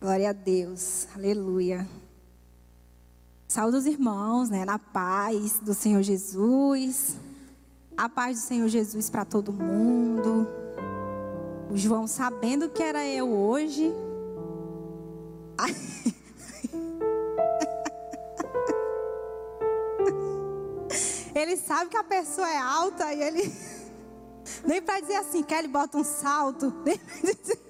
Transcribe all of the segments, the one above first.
Glória a Deus. Aleluia. Saúde os irmãos, né? Na paz do Senhor Jesus. A paz do Senhor Jesus para todo mundo. O João sabendo que era eu hoje. Ele sabe que a pessoa é alta e ele nem para dizer assim, quer ele bota um salto, nem pra dizer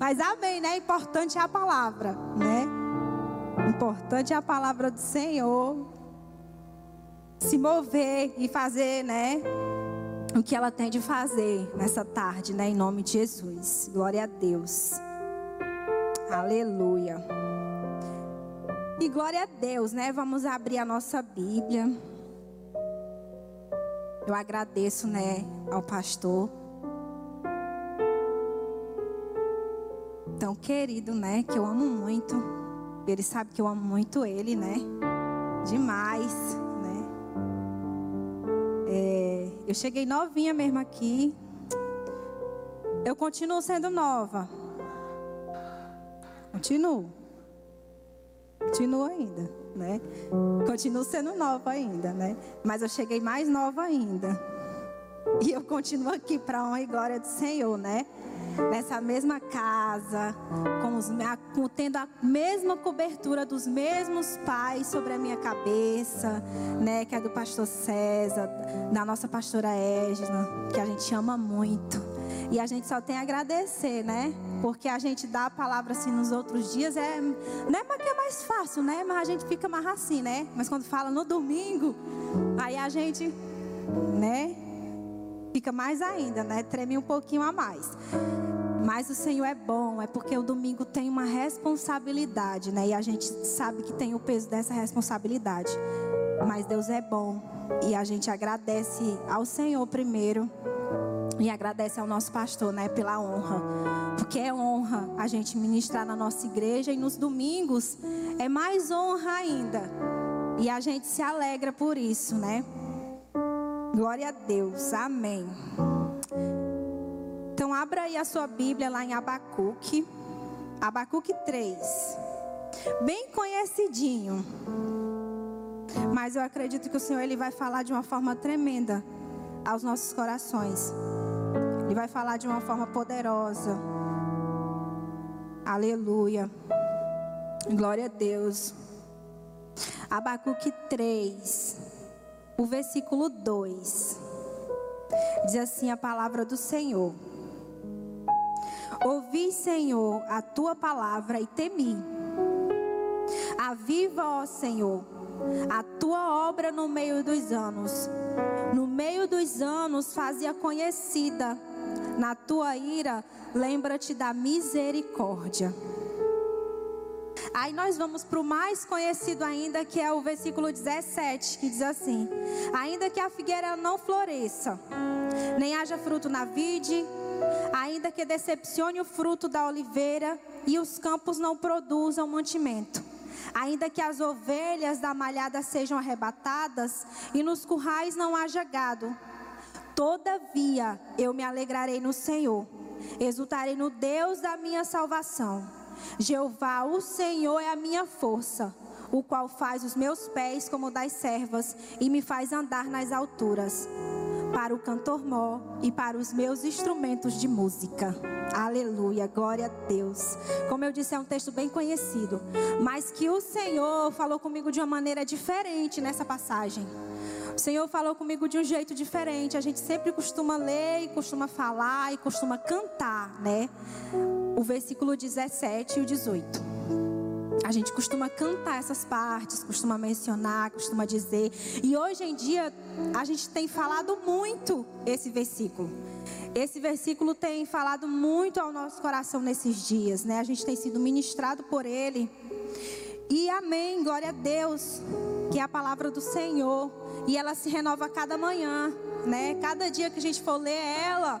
mas amém, né? Importante é a palavra, né? Importante é a palavra do Senhor. Se mover e fazer, né? O que ela tem de fazer nessa tarde, né? Em nome de Jesus. Glória a Deus. Aleluia. E glória a Deus, né? Vamos abrir a nossa Bíblia. Eu agradeço, né, ao pastor querido, né? Que eu amo muito. Ele sabe que eu amo muito ele, né? Demais, né? É, eu cheguei novinha mesmo aqui. Eu continuo sendo nova. Continuo. Continuo ainda, né? Continuo sendo nova ainda, né? Mas eu cheguei mais nova ainda. E eu continuo aqui para honra e glória do Senhor, né? Nessa mesma casa, com os, tendo a mesma cobertura dos mesmos pais sobre a minha cabeça, né? Que é do pastor César, da nossa pastora Égina, que a gente ama muito. E a gente só tem a agradecer, né? Porque a gente dá a palavra assim nos outros dias, é, não é porque é mais fácil, né? Mas a gente fica mais assim, né? Mas quando fala no domingo, aí a gente, né? Fica mais ainda, né? Treme um pouquinho a mais. Mas o Senhor é bom, é porque o domingo tem uma responsabilidade, né? E a gente sabe que tem o peso dessa responsabilidade. Mas Deus é bom e a gente agradece ao Senhor primeiro e agradece ao nosso pastor, né, pela honra. Porque é honra a gente ministrar na nossa igreja e nos domingos é mais honra ainda. E a gente se alegra por isso, né? Glória a Deus. Amém. Então abra aí a sua Bíblia lá em Abacuque. Abacuque 3. Bem conhecidinho. Mas eu acredito que o Senhor ele vai falar de uma forma tremenda aos nossos corações. Ele vai falar de uma forma poderosa. Aleluia. Glória a Deus. Abacuque 3, o versículo 2. Diz assim a palavra do Senhor. Ouvi, Senhor, a tua palavra e temi. Aviva, ó Senhor, a tua obra no meio dos anos. No meio dos anos fazia conhecida. Na tua ira, lembra-te da misericórdia. Aí nós vamos para o mais conhecido ainda, que é o versículo 17, que diz assim: Ainda que a figueira não floresça, nem haja fruto na vide, ainda que decepcione o fruto da oliveira e os campos não produzam mantimento. Ainda que as ovelhas da malhada sejam arrebatadas e nos currais não haja gado, todavia eu me alegrarei no Senhor, exultarei no Deus da minha salvação. Jeová, o Senhor é a minha força, o qual faz os meus pés como das servas e me faz andar nas alturas para o cantor mó e para os meus instrumentos de música. Aleluia, glória a Deus. Como eu disse, é um texto bem conhecido, mas que o Senhor falou comigo de uma maneira diferente nessa passagem. O Senhor falou comigo de um jeito diferente. A gente sempre costuma ler e costuma falar e costuma cantar, né? O versículo 17 e o 18. A gente costuma cantar essas partes, costuma mencionar, costuma dizer. E hoje em dia a gente tem falado muito esse versículo. Esse versículo tem falado muito ao nosso coração nesses dias, né? A gente tem sido ministrado por ele. E amém, glória a Deus, que é a palavra do Senhor e ela se renova cada manhã, né? Cada dia que a gente for ler ela,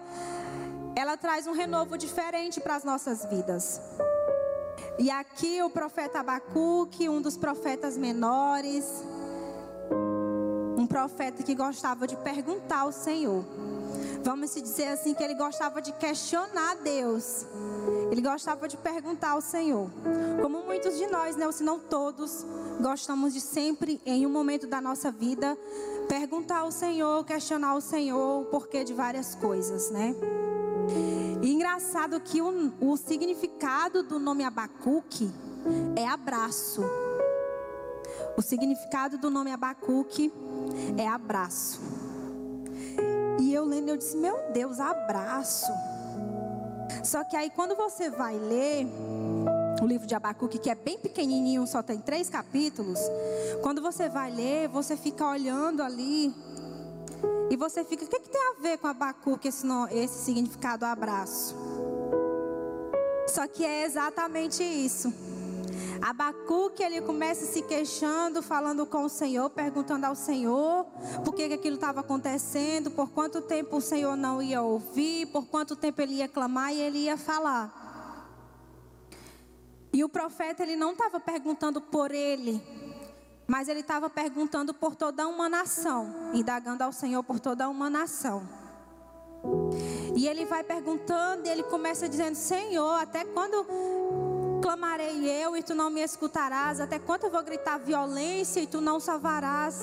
ela traz um renovo diferente para as nossas vidas. E aqui o profeta Abacuque, um dos profetas menores, um profeta que gostava de perguntar ao Senhor. Vamos dizer assim que ele gostava de questionar Deus. ele gostava de perguntar ao Senhor. Como muitos de nós, né, ou se não todos, gostamos de sempre, em um momento da nossa vida, perguntar ao Senhor, questionar o Senhor o porquê de várias coisas, né? E engraçado que o, o significado do nome Abacuque é abraço. O significado do nome Abacuque é abraço. E eu lendo, eu disse: Meu Deus, abraço. Só que aí quando você vai ler o livro de Abacuque, que é bem pequenininho, só tem três capítulos. Quando você vai ler, você fica olhando ali e você fica, o que, que tem a ver com Abacuque esse, esse significado abraço? Só que é exatamente isso. Abacuque, ele começa se queixando, falando com o Senhor, perguntando ao Senhor por que, aquilo estava acontecendo, por quanto tempo o Senhor não ia ouvir, por quanto tempo ele ia clamar e ele ia falar. E o profeta, ele não estava perguntando por ele, mas ele estava perguntando por toda uma nação, indagando ao Senhor por toda uma nação. E ele vai perguntando, e ele começa dizendo: Senhor, até quando clamarei eu e tu não me escutarás? Até quando eu vou gritar violência e tu não salvarás?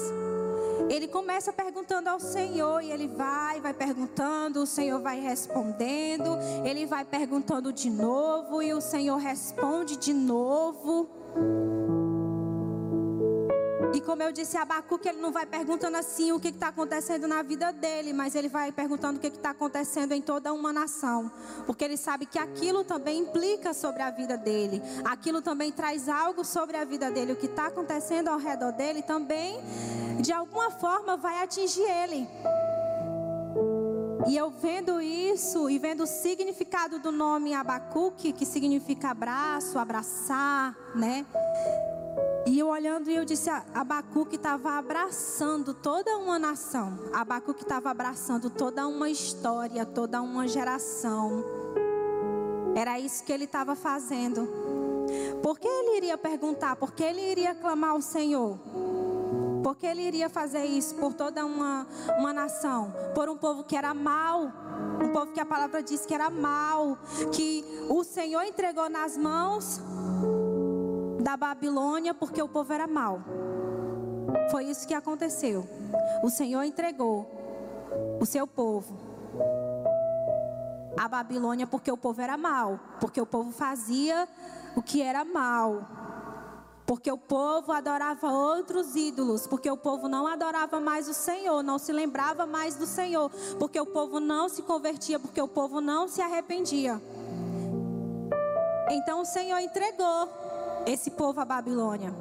Ele começa perguntando ao Senhor e ele vai, vai perguntando, o Senhor vai respondendo, ele vai perguntando de novo e o Senhor responde de novo. E como eu disse, Abacuque, ele não vai perguntando assim o que está acontecendo na vida dele, mas ele vai perguntando o que está acontecendo em toda uma nação. Porque ele sabe que aquilo também implica sobre a vida dele. Aquilo também traz algo sobre a vida dele. O que está acontecendo ao redor dele também, de alguma forma, vai atingir ele. E eu vendo isso e vendo o significado do nome Abacuque, que significa abraço, abraçar, né? E eu olhando, eu disse: Abacuque estava abraçando toda uma nação. Abacuque estava abraçando toda uma história, toda uma geração. Era isso que ele estava fazendo. Por que ele iria perguntar? Por que ele iria clamar ao Senhor? Por que ele iria fazer isso por toda uma, uma nação? Por um povo que era mau. Um povo que a palavra diz que era mau. Que o Senhor entregou nas mãos da Babilônia porque o povo era mau. Foi isso que aconteceu. O Senhor entregou o seu povo à Babilônia porque o povo era mau, porque o povo fazia o que era mal. Porque o povo adorava outros ídolos, porque o povo não adorava mais o Senhor, não se lembrava mais do Senhor, porque o povo não se convertia, porque o povo não se arrependia. Então o Senhor entregou esse povo à Babilônia.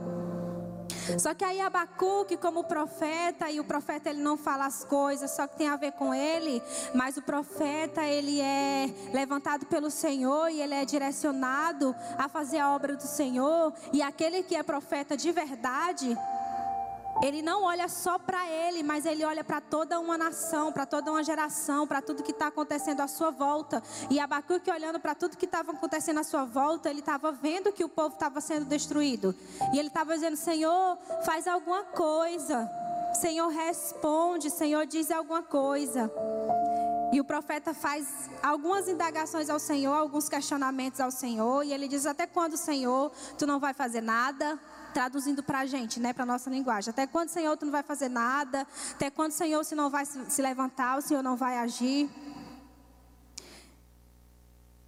Só que aí Abacuque, como profeta, e o profeta ele não fala as coisas, só que tem a ver com ele, mas o profeta ele é levantado pelo Senhor e ele é direcionado a fazer a obra do Senhor, e aquele que é profeta de verdade, ele não olha só para ele, mas ele olha para toda uma nação, para toda uma geração, para tudo que está acontecendo à sua volta. E Abacuque, olhando para tudo que estava acontecendo à sua volta, ele estava vendo que o povo estava sendo destruído. E ele estava dizendo: Senhor, faz alguma coisa. Senhor, responde. Senhor, diz alguma coisa. E o profeta faz algumas indagações ao Senhor, alguns questionamentos ao Senhor. E ele diz: Até quando, Senhor, tu não vai fazer nada? Traduzindo para a gente, né, para a nossa linguagem. Até quando, Senhor, tu não vai fazer nada? Até quando, Senhor, se não vai se levantar, o Senhor não vai agir?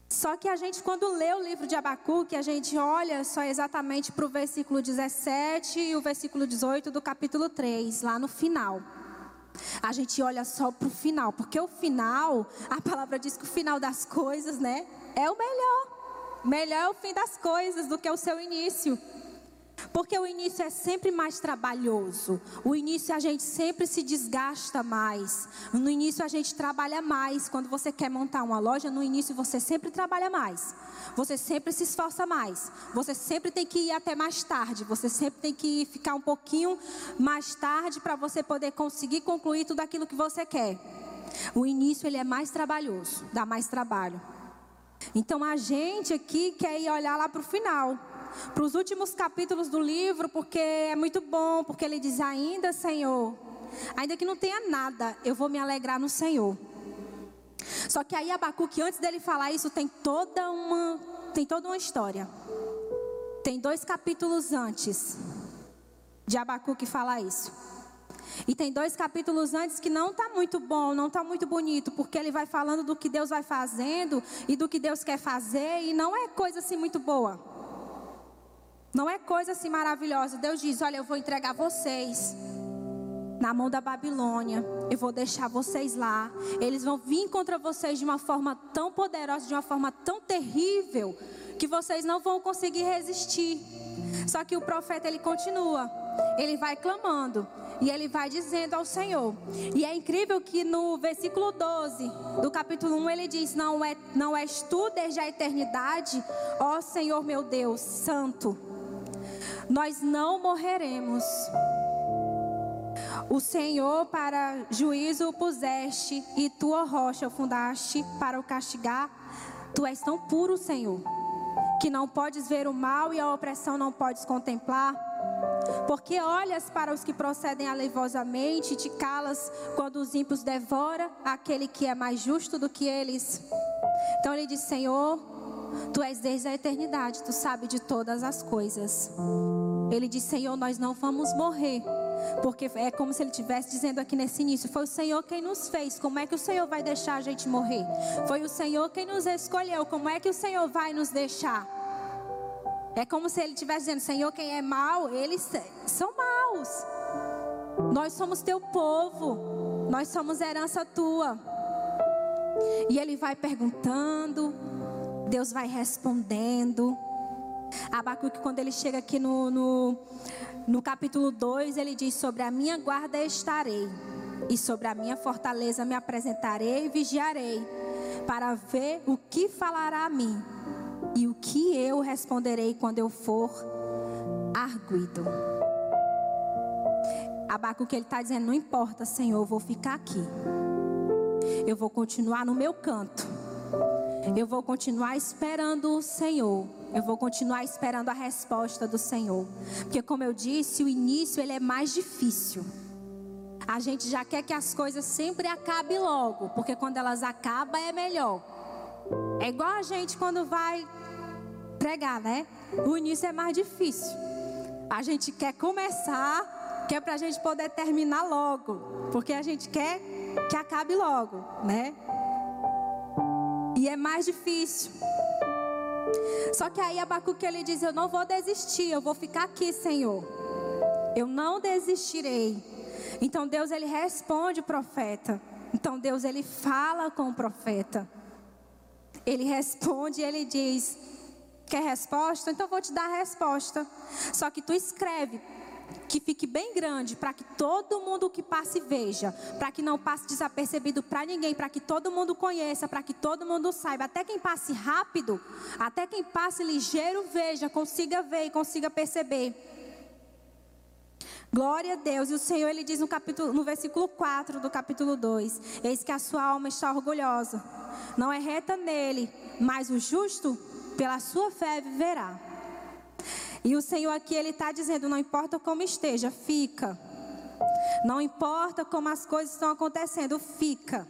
Só que a gente, quando lê o livro de Abacuque, a gente olha só exatamente para o versículo 17 e o versículo 18 do capítulo 3, lá no final. A gente olha só para o final, porque o final, a palavra diz que o final das coisas, né, é o melhor. Melhor é o fim das coisas do que o seu início. Porque o início é sempre mais trabalhoso. O início a gente sempre se desgasta mais. No início a gente trabalha mais. Quando você quer montar uma loja, no início você sempre trabalha mais. Você sempre se esforça mais. Você sempre tem que ir até mais tarde. Você sempre tem que ficar um pouquinho mais tarde para você poder conseguir concluir tudo aquilo que você quer. O início ele é mais trabalhoso, dá mais trabalho. Então a gente aqui quer ir olhar lá para o final para os últimos capítulos do livro, porque é muito bom, porque ele diz: Ainda, Senhor, ainda que não tenha nada, eu vou me alegrar no Senhor. Só que aí Abacuque, antes dele falar isso, tem toda uma, tem toda uma história. Tem dois capítulos antes de Abacuque falar isso. E tem dois capítulos antes que não está muito bom, não está muito bonito, porque ele vai falando do que Deus vai fazendo e do que Deus quer fazer, e não é coisa assim muito boa. Não é coisa assim maravilhosa. Deus diz: Olha, eu vou entregar vocês na mão da Babilônia. Eu vou deixar vocês lá. Eles vão vir contra vocês de uma forma tão poderosa, de uma forma tão terrível, que vocês não vão conseguir resistir. Só que o profeta ele continua. Ele vai clamando e ele vai dizendo ao Senhor. E é incrível que no versículo 12 do capítulo 1 ele diz: Não, é, não és tu desde a eternidade, ó Senhor meu Deus, santo. Nós não morreremos. O Senhor para juízo o puseste, e tua rocha fundaste para o castigar. Tu és tão puro, Senhor, que não podes ver o mal e a opressão não podes contemplar. Porque olhas para os que procedem alevosamente e te calas quando os ímpios devora aquele que é mais justo do que eles. Então ele diz: Senhor, tu és desde a eternidade, tu sabes de todas as coisas. Ele diz: Senhor, nós não vamos morrer porque é como se ele estivesse dizendo aqui nesse início: foi o Senhor quem nos fez, como é que o Senhor vai deixar a gente morrer? Foi o Senhor quem nos escolheu, como é que o Senhor vai nos deixar? É como se ele estivesse dizendo: Senhor, quem é mau, eles são maus. Nós somos teu povo, nós somos herança tua. E ele vai perguntando, Deus vai respondendo. Abacuque, quando ele chega aqui no, no, no capítulo 2, ele diz: Sobre a minha guarda estarei, e sobre a minha fortaleza me apresentarei e vigiarei, para ver o que falará a mim, e o que eu responderei quando eu for arguido. Abacuque ele está dizendo: Não importa, Senhor, eu vou ficar aqui, eu vou continuar no meu canto, eu vou continuar esperando o Senhor eu vou continuar esperando a resposta do Senhor. Porque como eu disse, o início ele é mais difícil. A gente já quer que as coisas sempre acabem logo, porque quando elas acabam é melhor. É igual a gente quando vai pregar, né? O início é mais difícil. A gente quer começar, que é para a gente poder terminar logo, porque a gente quer que acabe logo, né? E é mais difícil. Só que aí Abacuque ele diz: Eu não vou desistir, eu vou ficar aqui, Senhor. Eu não desistirei. Então Deus ele responde o profeta. Então Deus ele fala com o profeta. Ele responde ele diz: Quer resposta? Então eu vou te dar a resposta. Só que tu escreve que fique bem grande, para que todo mundo que passe veja, para que não passe desapercebido para ninguém, para que todo mundo conheça, para que todo mundo saiba, até quem passe rápido, até quem passe ligeiro veja, consiga ver e consiga perceber. Glória a Deus. E o Senhor ele diz no capítulo no versículo 4 do capítulo 2: Eis que a sua alma está orgulhosa. Não é reta nele, mas o justo pela sua fé viverá. E o Senhor aqui, Ele está dizendo: não importa como esteja, fica. Não importa como as coisas estão acontecendo, fica.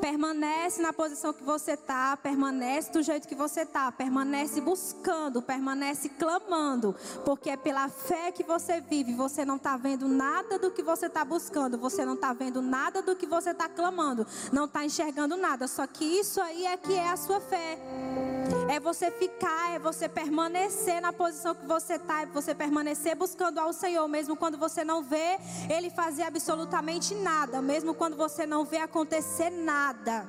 Permanece na posição que você está, permanece do jeito que você está, permanece buscando, permanece clamando, porque é pela fé que você vive. Você não está vendo nada do que você está buscando, você não está vendo nada do que você está clamando, não está enxergando nada. Só que isso aí é que é a sua fé. É você ficar, é você permanecer na posição que você está, é você permanecer buscando ao Senhor, mesmo quando você não vê Ele fazer absolutamente nada, mesmo quando você não vê acontecer nada.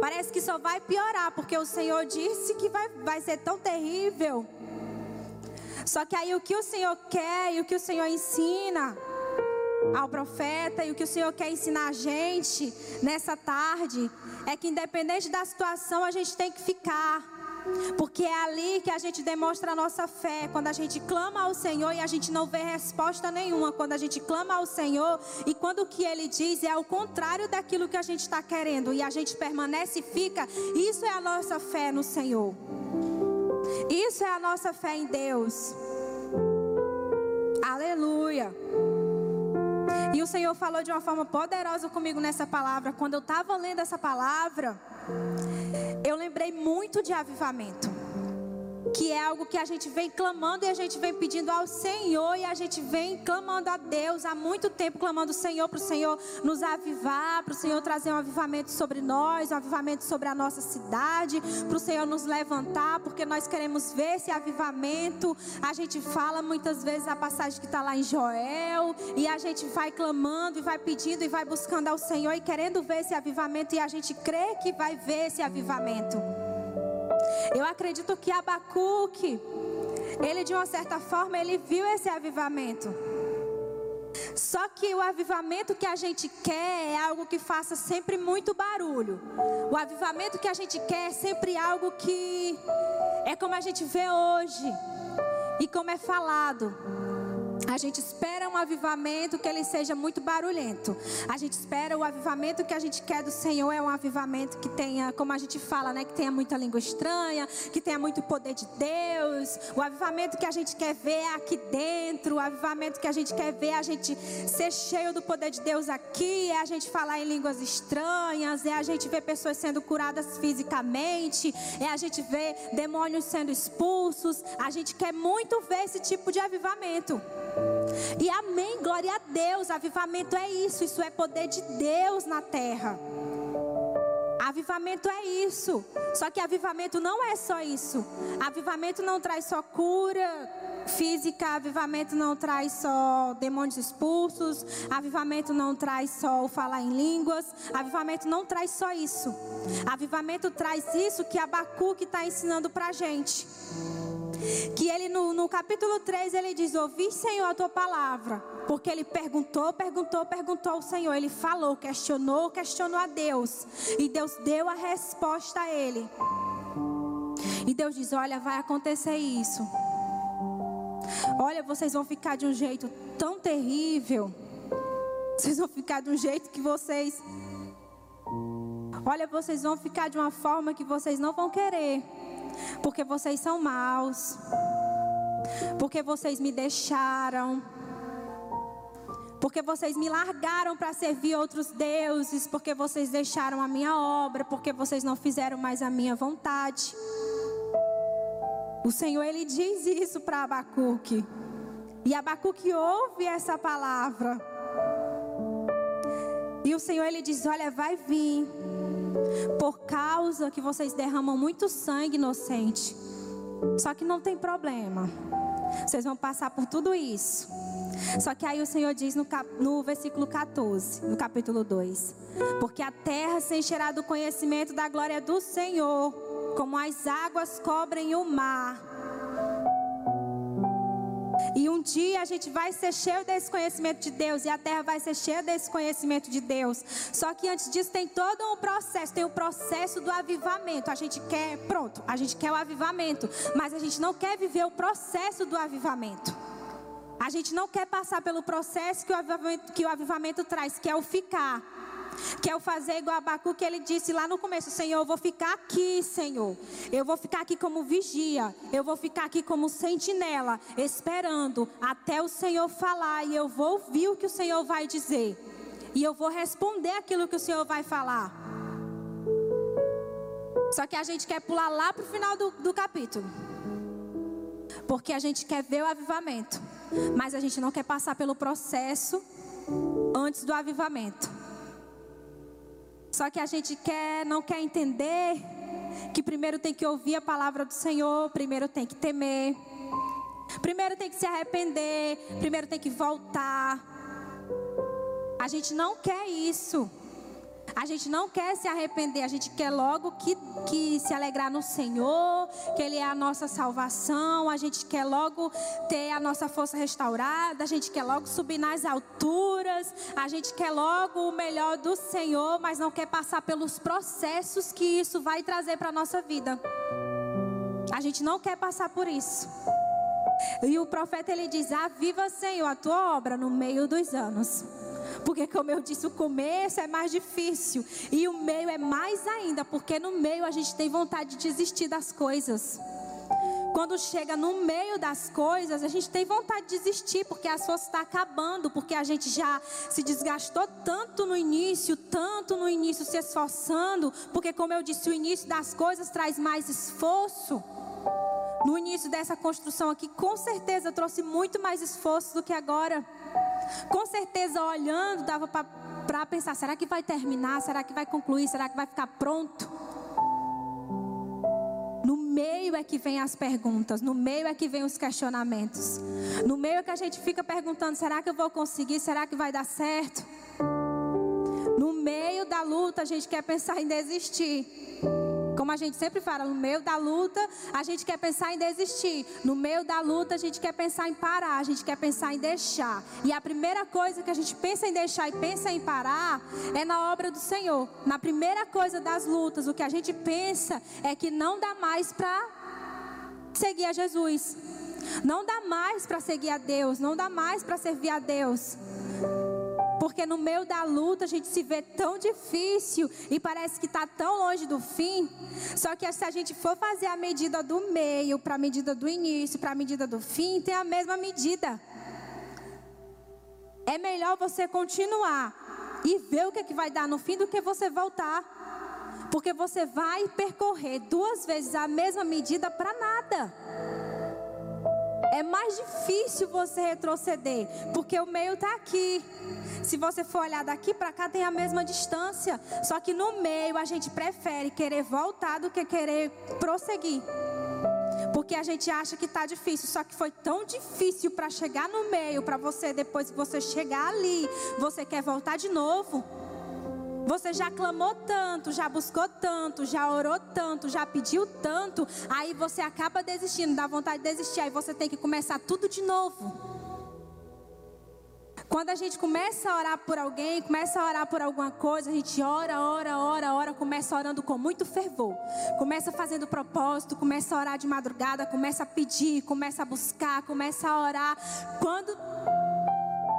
Parece que só vai piorar, porque o Senhor disse que vai, vai ser tão terrível. Só que aí o que o Senhor quer e o que o Senhor ensina ao profeta e o que o Senhor quer ensinar a gente nessa tarde é que independente da situação a gente tem que ficar. Porque é ali que a gente demonstra a nossa fé. Quando a gente clama ao Senhor e a gente não vê resposta nenhuma. Quando a gente clama ao Senhor e quando o que Ele diz é o contrário daquilo que a gente está querendo. E a gente permanece e fica. Isso é a nossa fé no Senhor. Isso é a nossa fé em Deus. Aleluia. E o Senhor falou de uma forma poderosa comigo nessa palavra. Quando eu estava lendo essa palavra, eu lembrei muito de avivamento que é algo que a gente vem clamando e a gente vem pedindo ao Senhor e a gente vem clamando a Deus há muito tempo, clamando o Senhor para o Senhor nos avivar, para o Senhor trazer um avivamento sobre nós, um avivamento sobre a nossa cidade, para o Senhor nos levantar, porque nós queremos ver esse avivamento. A gente fala muitas vezes a passagem que está lá em Joel e a gente vai clamando e vai pedindo e vai buscando ao Senhor e querendo ver esse avivamento e a gente crê que vai ver esse avivamento. Eu acredito que Abacuque, ele de uma certa forma, ele viu esse avivamento. Só que o avivamento que a gente quer é algo que faça sempre muito barulho. O avivamento que a gente quer é sempre algo que é como a gente vê hoje e como é falado. A gente espera um avivamento que ele seja muito barulhento. A gente espera o avivamento que a gente quer do Senhor é um avivamento que tenha, como a gente fala, né, que tenha muita língua estranha, que tenha muito poder de Deus. O avivamento que a gente quer ver aqui dentro, o avivamento que a gente quer ver a gente ser cheio do poder de Deus aqui, é a gente falar em línguas estranhas, é a gente ver pessoas sendo curadas fisicamente, é a gente ver demônios sendo expulsos. A gente quer muito ver esse tipo de avivamento. E amém, glória a Deus. Avivamento é isso, isso é poder de Deus na terra. Avivamento é isso. Só que avivamento não é só isso. Avivamento não traz só cura física, avivamento não traz só demônios expulsos, avivamento não traz só o falar em línguas, avivamento não traz só isso. Avivamento traz isso que Abacuque está ensinando para gente. Que ele no, no capítulo 3 ele diz: Ouvi, Senhor, a tua palavra. Porque ele perguntou, perguntou, perguntou ao Senhor. Ele falou, questionou, questionou a Deus. E Deus deu a resposta a ele. E Deus diz: Olha, vai acontecer isso. Olha, vocês vão ficar de um jeito tão terrível. Vocês vão ficar de um jeito que vocês. Olha, vocês vão ficar de uma forma que vocês não vão querer. Porque vocês são maus. Porque vocês me deixaram. Porque vocês me largaram para servir outros deuses. Porque vocês deixaram a minha obra. Porque vocês não fizeram mais a minha vontade. O Senhor, ele diz isso para Abacuque. E Abacuque ouve essa palavra. E o Senhor, ele diz: Olha, vai vir por causa que vocês derramam muito sangue inocente. Só que não tem problema. Vocês vão passar por tudo isso. Só que aí o Senhor diz no, cap, no versículo 14, no capítulo 2: Porque a terra se encherá do conhecimento da glória do Senhor, como as águas cobrem o mar. E um dia a gente vai ser cheio desse conhecimento de Deus e a terra vai ser cheia desse conhecimento de Deus. Só que antes disso tem todo um processo, tem o um processo do avivamento. A gente quer, pronto, a gente quer o avivamento, mas a gente não quer viver o processo do avivamento. A gente não quer passar pelo processo que o avivamento, que o avivamento traz, que é o ficar. Que é o fazer igual a Abacu que ele disse lá no começo: Senhor, eu vou ficar aqui, Senhor. Eu vou ficar aqui como vigia. Eu vou ficar aqui como sentinela, esperando até o Senhor falar. E eu vou ouvir o que o Senhor vai dizer. E eu vou responder aquilo que o Senhor vai falar. Só que a gente quer pular lá para o final do, do capítulo. Porque a gente quer ver o avivamento. Mas a gente não quer passar pelo processo antes do avivamento. Só que a gente quer, não quer entender que primeiro tem que ouvir a palavra do Senhor, primeiro tem que temer, primeiro tem que se arrepender, primeiro tem que voltar. A gente não quer isso. A gente não quer se arrepender, a gente quer logo que, que se alegrar no Senhor, que Ele é a nossa salvação, a gente quer logo ter a nossa força restaurada, a gente quer logo subir nas alturas, a gente quer logo o melhor do Senhor, mas não quer passar pelos processos que isso vai trazer para a nossa vida. A gente não quer passar por isso. E o profeta ele diz: Aviva, Senhor, a tua obra no meio dos anos. Porque, como eu disse, o começo é mais difícil. E o meio é mais ainda. Porque no meio a gente tem vontade de desistir das coisas. quando chega no meio das coisas, a gente tem vontade de desistir, porque a força está acabando, porque a gente já se desgastou tanto no início, tanto no início se esforçando, porque, como eu disse, o início das coisas traz mais esforço. No início dessa construção aqui, com certeza trouxe muito mais esforço do que agora. Com certeza, olhando, dava para pensar: será que vai terminar? Será que vai concluir? Será que vai ficar pronto? No meio é que vem as perguntas, no meio é que vem os questionamentos. No meio é que a gente fica perguntando: será que eu vou conseguir? Será que vai dar certo? No meio da luta, a gente quer pensar em desistir. Como a gente sempre fala, no meio da luta, a gente quer pensar em desistir. No meio da luta, a gente quer pensar em parar, a gente quer pensar em deixar. E a primeira coisa que a gente pensa em deixar e pensa em parar é na obra do Senhor. Na primeira coisa das lutas, o que a gente pensa é que não dá mais para seguir a Jesus. Não dá mais para seguir a Deus, não dá mais para servir a Deus. Porque no meio da luta a gente se vê tão difícil e parece que está tão longe do fim. Só que se a gente for fazer a medida do meio para a medida do início, para a medida do fim, tem a mesma medida. É melhor você continuar e ver o que, é que vai dar no fim do que você voltar. Porque você vai percorrer duas vezes a mesma medida para nada. É mais difícil você retroceder, porque o meio está aqui. Se você for olhar daqui para cá, tem a mesma distância. Só que no meio a gente prefere querer voltar do que querer prosseguir. Porque a gente acha que está difícil, só que foi tão difícil para chegar no meio, para você depois que você chegar ali, você quer voltar de novo. Você já clamou tanto, já buscou tanto, já orou tanto, já pediu tanto, aí você acaba desistindo, dá vontade de desistir, aí você tem que começar tudo de novo. Quando a gente começa a orar por alguém, começa a orar por alguma coisa, a gente ora, ora, ora, ora, começa orando com muito fervor. Começa fazendo propósito, começa a orar de madrugada, começa a pedir, começa a buscar, começa a orar. Quando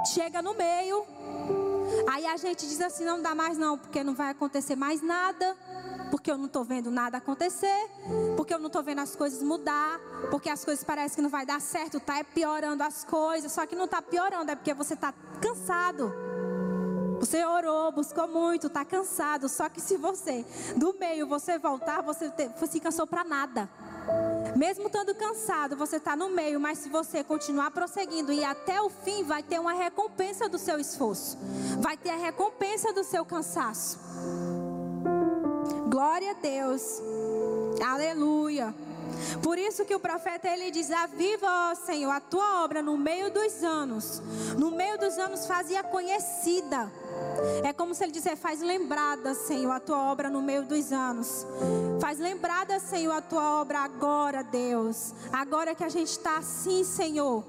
chega no meio, aí a gente diz assim: não dá mais não, porque não vai acontecer mais nada porque eu não estou vendo nada acontecer, porque eu não estou vendo as coisas mudar, porque as coisas parecem que não vai dar certo, está piorando as coisas, só que não está piorando, é porque você está cansado. Você orou, buscou muito, está cansado. Só que se você, do meio, você voltar, você, te, se cansou para nada. Mesmo estando cansado, você está no meio, mas se você continuar prosseguindo e até o fim, vai ter uma recompensa do seu esforço, vai ter a recompensa do seu cansaço. Glória a Deus. Aleluia. Por isso que o profeta ele diz: Aviva, ó Senhor, a tua obra no meio dos anos. No meio dos anos fazia conhecida. É como se ele dissesse: Faz lembrada, Senhor, a tua obra no meio dos anos. Faz lembrada, Senhor, a tua obra agora, Deus. Agora que a gente está assim, Senhor.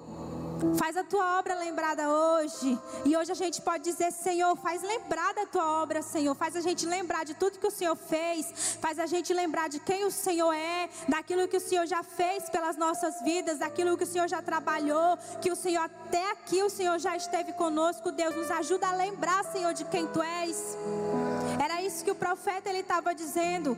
Faz a tua obra lembrada hoje. E hoje a gente pode dizer: Senhor, faz lembrar da tua obra, Senhor. Faz a gente lembrar de tudo que o Senhor fez. Faz a gente lembrar de quem o Senhor é, daquilo que o Senhor já fez pelas nossas vidas, daquilo que o Senhor já trabalhou, que o Senhor até aqui o Senhor já esteve conosco. Deus nos ajuda a lembrar, Senhor, de quem tu és. Era isso que o profeta ele estava dizendo.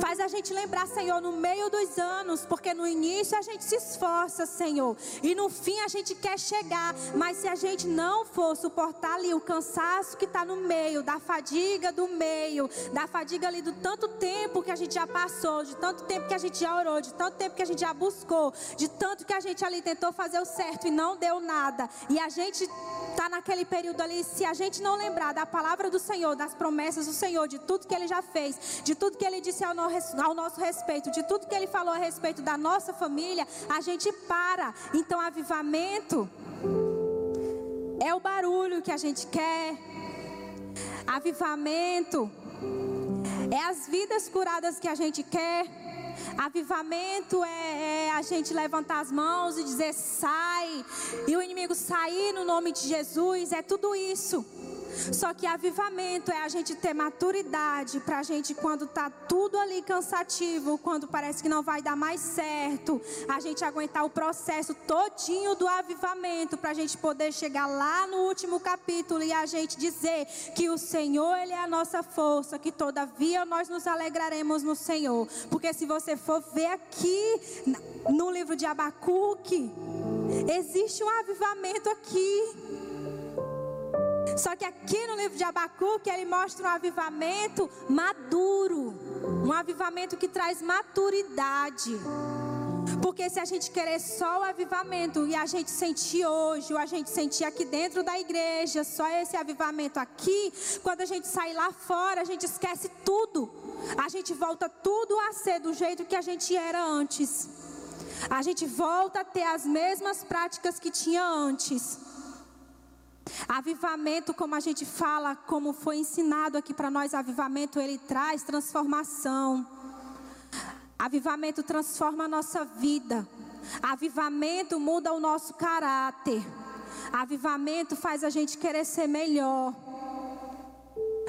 Faz a gente lembrar, Senhor, no meio dos anos, porque no início a gente se esforça, Senhor, e no fim a gente quer chegar, mas se a gente não for suportar ali o cansaço que está no meio, da fadiga do meio, da fadiga ali do tanto tempo que a gente já passou, de tanto tempo que a gente já orou, de tanto tempo que a gente já buscou, de tanto que a gente ali tentou fazer o certo e não deu nada, e a gente está naquele período ali, se a gente não lembrar da palavra do Senhor, das promessas do Senhor, de tudo que Ele já fez, de tudo que Ele disse ao, no, ao nosso respeito, de tudo que Ele falou a respeito da nossa família, a gente para. Então, avivamento é o barulho que a gente quer. Avivamento é as vidas curadas que a gente quer. Avivamento é, é, a gente levantar as mãos e dizer sai, e o inimigo sair no nome de Jesus, é tudo isso. Só que avivamento é a gente ter maturidade para a gente, quando tá tudo ali cansativo, quando parece que não vai dar mais certo, a gente aguentar o processo todinho do avivamento, para a gente poder chegar lá no último capítulo e a gente dizer que o Senhor, Ele é a nossa força, que todavia nós nos alegraremos no Senhor. Porque se você for ver aqui no livro de Abacuque, existe um avivamento aqui. Só que aqui no livro de Abacuque ele mostra um avivamento maduro, um avivamento que traz maturidade. Porque se a gente querer só o avivamento e a gente sentir hoje, ou a gente sentir aqui dentro da igreja, só esse avivamento aqui, quando a gente sair lá fora, a gente esquece tudo. A gente volta tudo a ser do jeito que a gente era antes. A gente volta a ter as mesmas práticas que tinha antes. Avivamento, como a gente fala, como foi ensinado aqui para nós, avivamento ele traz transformação. Avivamento transforma a nossa vida. Avivamento muda o nosso caráter. Avivamento faz a gente querer ser melhor.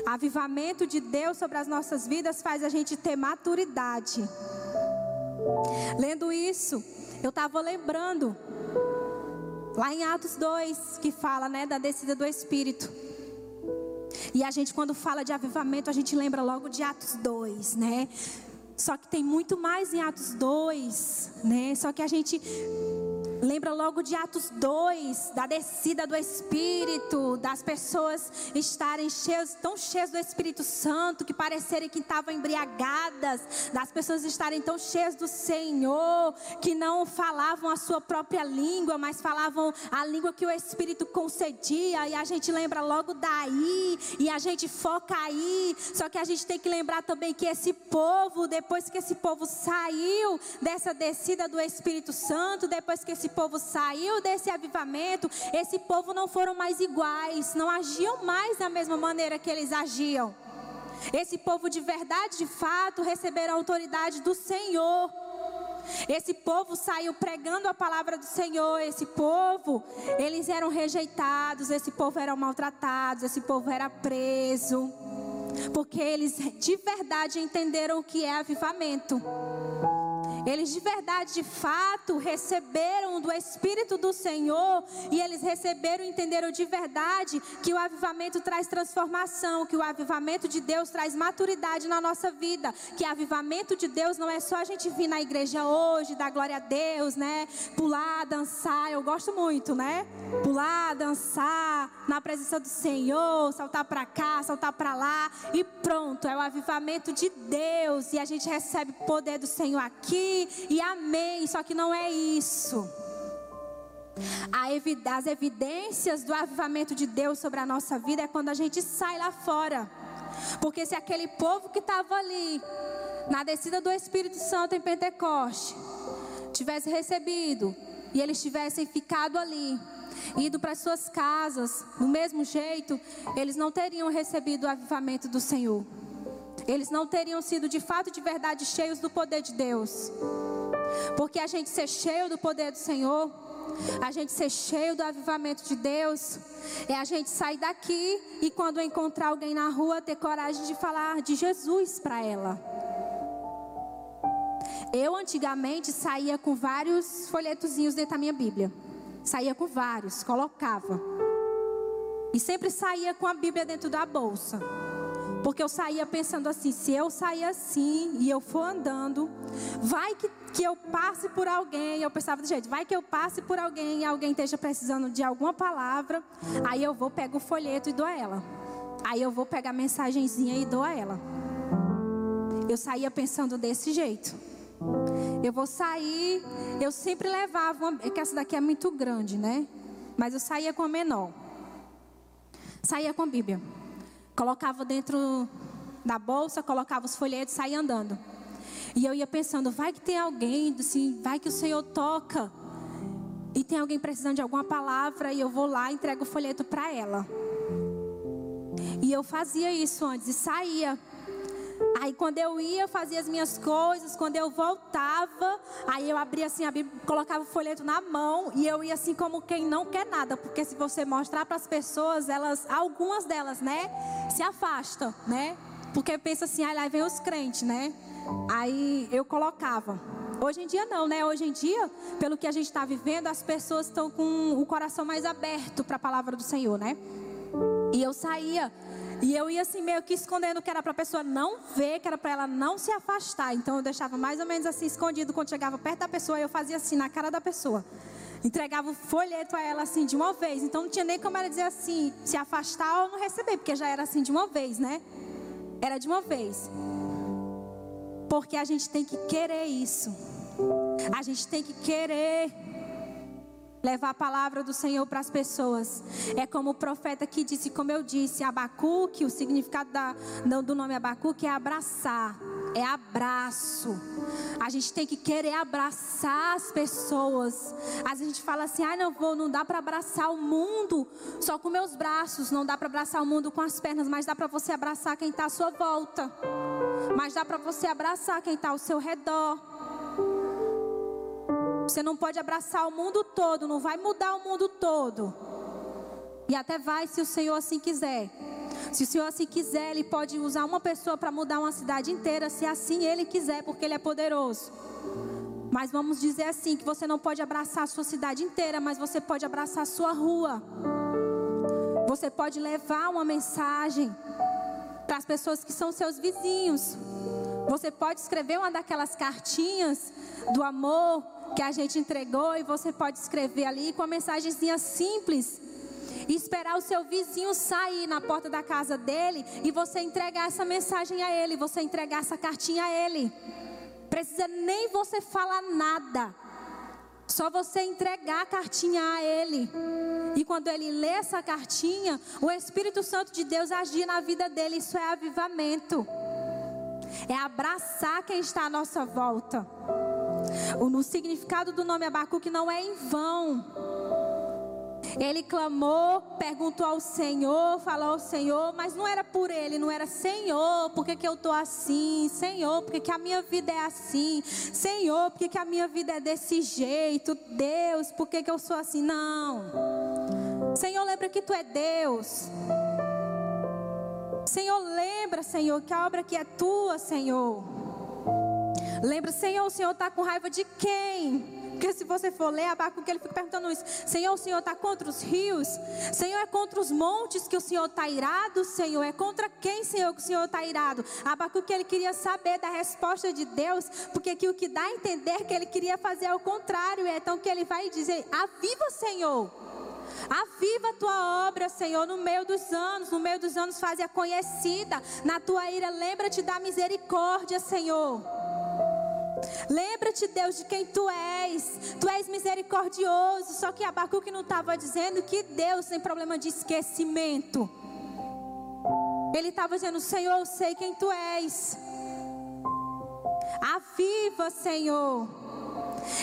Avivamento de Deus sobre as nossas vidas faz a gente ter maturidade. Lendo isso, eu estava lembrando Lá em Atos 2, que fala, né, da descida do Espírito. E a gente quando fala de avivamento, a gente lembra logo de Atos 2, né? Só que tem muito mais em Atos 2, né? Só que a gente Lembra logo de Atos 2, da descida do Espírito, das pessoas estarem cheias, tão cheias do Espírito Santo, que parecerem que estavam embriagadas, das pessoas estarem tão cheias do Senhor, que não falavam a sua própria língua, mas falavam a língua que o Espírito concedia, e a gente lembra logo daí, e a gente foca aí, só que a gente tem que lembrar também que esse povo, depois que esse povo saiu dessa descida do Espírito Santo, depois que esse povo saiu desse avivamento, esse povo não foram mais iguais, não agiam mais da mesma maneira que eles agiam. Esse povo de verdade, de fato, receberam a autoridade do Senhor. Esse povo saiu pregando a palavra do Senhor. Esse povo, eles eram rejeitados, esse povo eram maltratados, esse povo era preso. Porque eles de verdade entenderam o que é avivamento. Eles de verdade, de fato, receberam do Espírito do Senhor e eles receberam e entenderam de verdade que o avivamento traz transformação, que o avivamento de Deus traz maturidade na nossa vida, que avivamento de Deus não é só a gente vir na igreja hoje, dar glória a Deus, né? Pular, dançar, eu gosto muito, né? Pular, dançar na presença do Senhor, saltar para cá, saltar para lá e pronto, é o avivamento de Deus e a gente recebe o poder do Senhor aqui e amém. Só que não é isso. As evidências do avivamento de Deus sobre a nossa vida é quando a gente sai lá fora. Porque se aquele povo que estava ali, na descida do Espírito Santo em Pentecoste, tivesse recebido e eles tivessem ficado ali, ido para suas casas, do mesmo jeito, eles não teriam recebido o avivamento do Senhor eles não teriam sido de fato de verdade cheios do poder de Deus. Porque a gente ser cheio do poder do Senhor, a gente ser cheio do avivamento de Deus, é a gente sair daqui e quando encontrar alguém na rua, ter coragem de falar de Jesus para ela. Eu antigamente saía com vários folhetozinhos dentro da minha Bíblia. Saía com vários, colocava. E sempre saía com a Bíblia dentro da bolsa. Porque eu saía pensando assim: se eu sair assim e eu for andando, vai que, que eu passe por alguém. Eu pensava do jeito: vai que eu passe por alguém e alguém esteja precisando de alguma palavra. Aí eu vou, pego o folheto e dou a ela. Aí eu vou pegar a mensagenzinha e dou a ela. Eu saía pensando desse jeito. Eu vou sair, eu sempre levava, uma, é que essa daqui é muito grande, né? Mas eu saía com a menor. Saía com a Bíblia colocava dentro da bolsa, colocava os folhetos e saía andando. E eu ia pensando, vai que tem alguém, assim, vai que o Senhor toca. E tem alguém precisando de alguma palavra e eu vou lá entrego o folheto para ela. E eu fazia isso antes e saía. Aí quando eu ia, fazia as minhas coisas, quando eu voltava, aí eu abria assim a Bíblia, colocava o folheto na mão e eu ia assim como quem não quer nada, porque se você mostrar para as pessoas, elas, algumas delas, né, se afastam, né? Porque pensa assim, aí lá vem os crentes, né? Aí eu colocava. Hoje em dia não, né? Hoje em dia, pelo que a gente está vivendo, as pessoas estão com o coração mais aberto para a palavra do Senhor, né? E eu saía e eu ia assim meio que escondendo que era para a pessoa não ver, que era para ela não se afastar. Então eu deixava mais ou menos assim escondido quando chegava perto da pessoa, eu fazia assim na cara da pessoa. Entregava o folheto a ela assim de uma vez. Então não tinha nem como ela dizer assim, se afastar ou não receber, porque já era assim de uma vez, né? Era de uma vez. Porque a gente tem que querer isso. A gente tem que querer levar a palavra do Senhor para as pessoas. É como o profeta que disse, como eu disse, Abacuque, o significado da, do nome Abacuque é abraçar, é abraço. A gente tem que querer abraçar as pessoas. Às vezes a gente fala assim, ah, não vou, não dá para abraçar o mundo só com meus braços, não dá para abraçar o mundo com as pernas, mas dá para você abraçar quem está à sua volta. Mas dá para você abraçar quem está ao seu redor. Você não pode abraçar o mundo todo, não vai mudar o mundo todo. E até vai se o Senhor assim quiser. Se o Senhor assim quiser, Ele pode usar uma pessoa para mudar uma cidade inteira, se assim Ele quiser, porque Ele é poderoso. Mas vamos dizer assim: que você não pode abraçar a sua cidade inteira, mas você pode abraçar a sua rua. Você pode levar uma mensagem para as pessoas que são seus vizinhos. Você pode escrever uma daquelas cartinhas do amor que a gente entregou e você pode escrever ali com uma mensagenzinha simples e esperar o seu vizinho sair na porta da casa dele e você entregar essa mensagem a ele, você entregar essa cartinha a ele. Precisa nem você falar nada. Só você entregar a cartinha a ele. E quando ele lê essa cartinha, o Espírito Santo de Deus agir na vida dele. Isso é avivamento. É abraçar quem está à nossa volta. O significado do nome Abacuque não é em vão. Ele clamou, perguntou ao Senhor, falou ao Senhor, mas não era por ele, não era Senhor, por que, que eu estou assim? Senhor, por que, que a minha vida é assim? Senhor, por que, que a minha vida é desse jeito? Deus, por que, que eu sou assim? Não. Senhor, lembra que tu é Deus. Senhor, lembra, Senhor, que a obra que é tua, Senhor. Lembra, Senhor, o Senhor está com raiva de quem? Porque se você for ler Abacuque, ele fica perguntando isso. Senhor, o Senhor está contra os rios? Senhor, é contra os montes que o Senhor está irado? Senhor, é contra quem, Senhor, que o Senhor está irado? Abacuque, ele queria saber da resposta de Deus, porque aqui o que dá a entender que ele queria fazer ao contrário. É então que ele vai dizer, aviva, Senhor. Aviva a tua obra, Senhor, no meio dos anos. No meio dos anos, faz a conhecida. Na tua ira, lembra-te da misericórdia, Senhor. Lembra-te, Deus, de quem tu és. Tu és misericordioso. Só que Abacuque não estava dizendo que Deus tem problema de esquecimento. Ele estava dizendo: Senhor, eu sei quem tu és. Aviva, Senhor.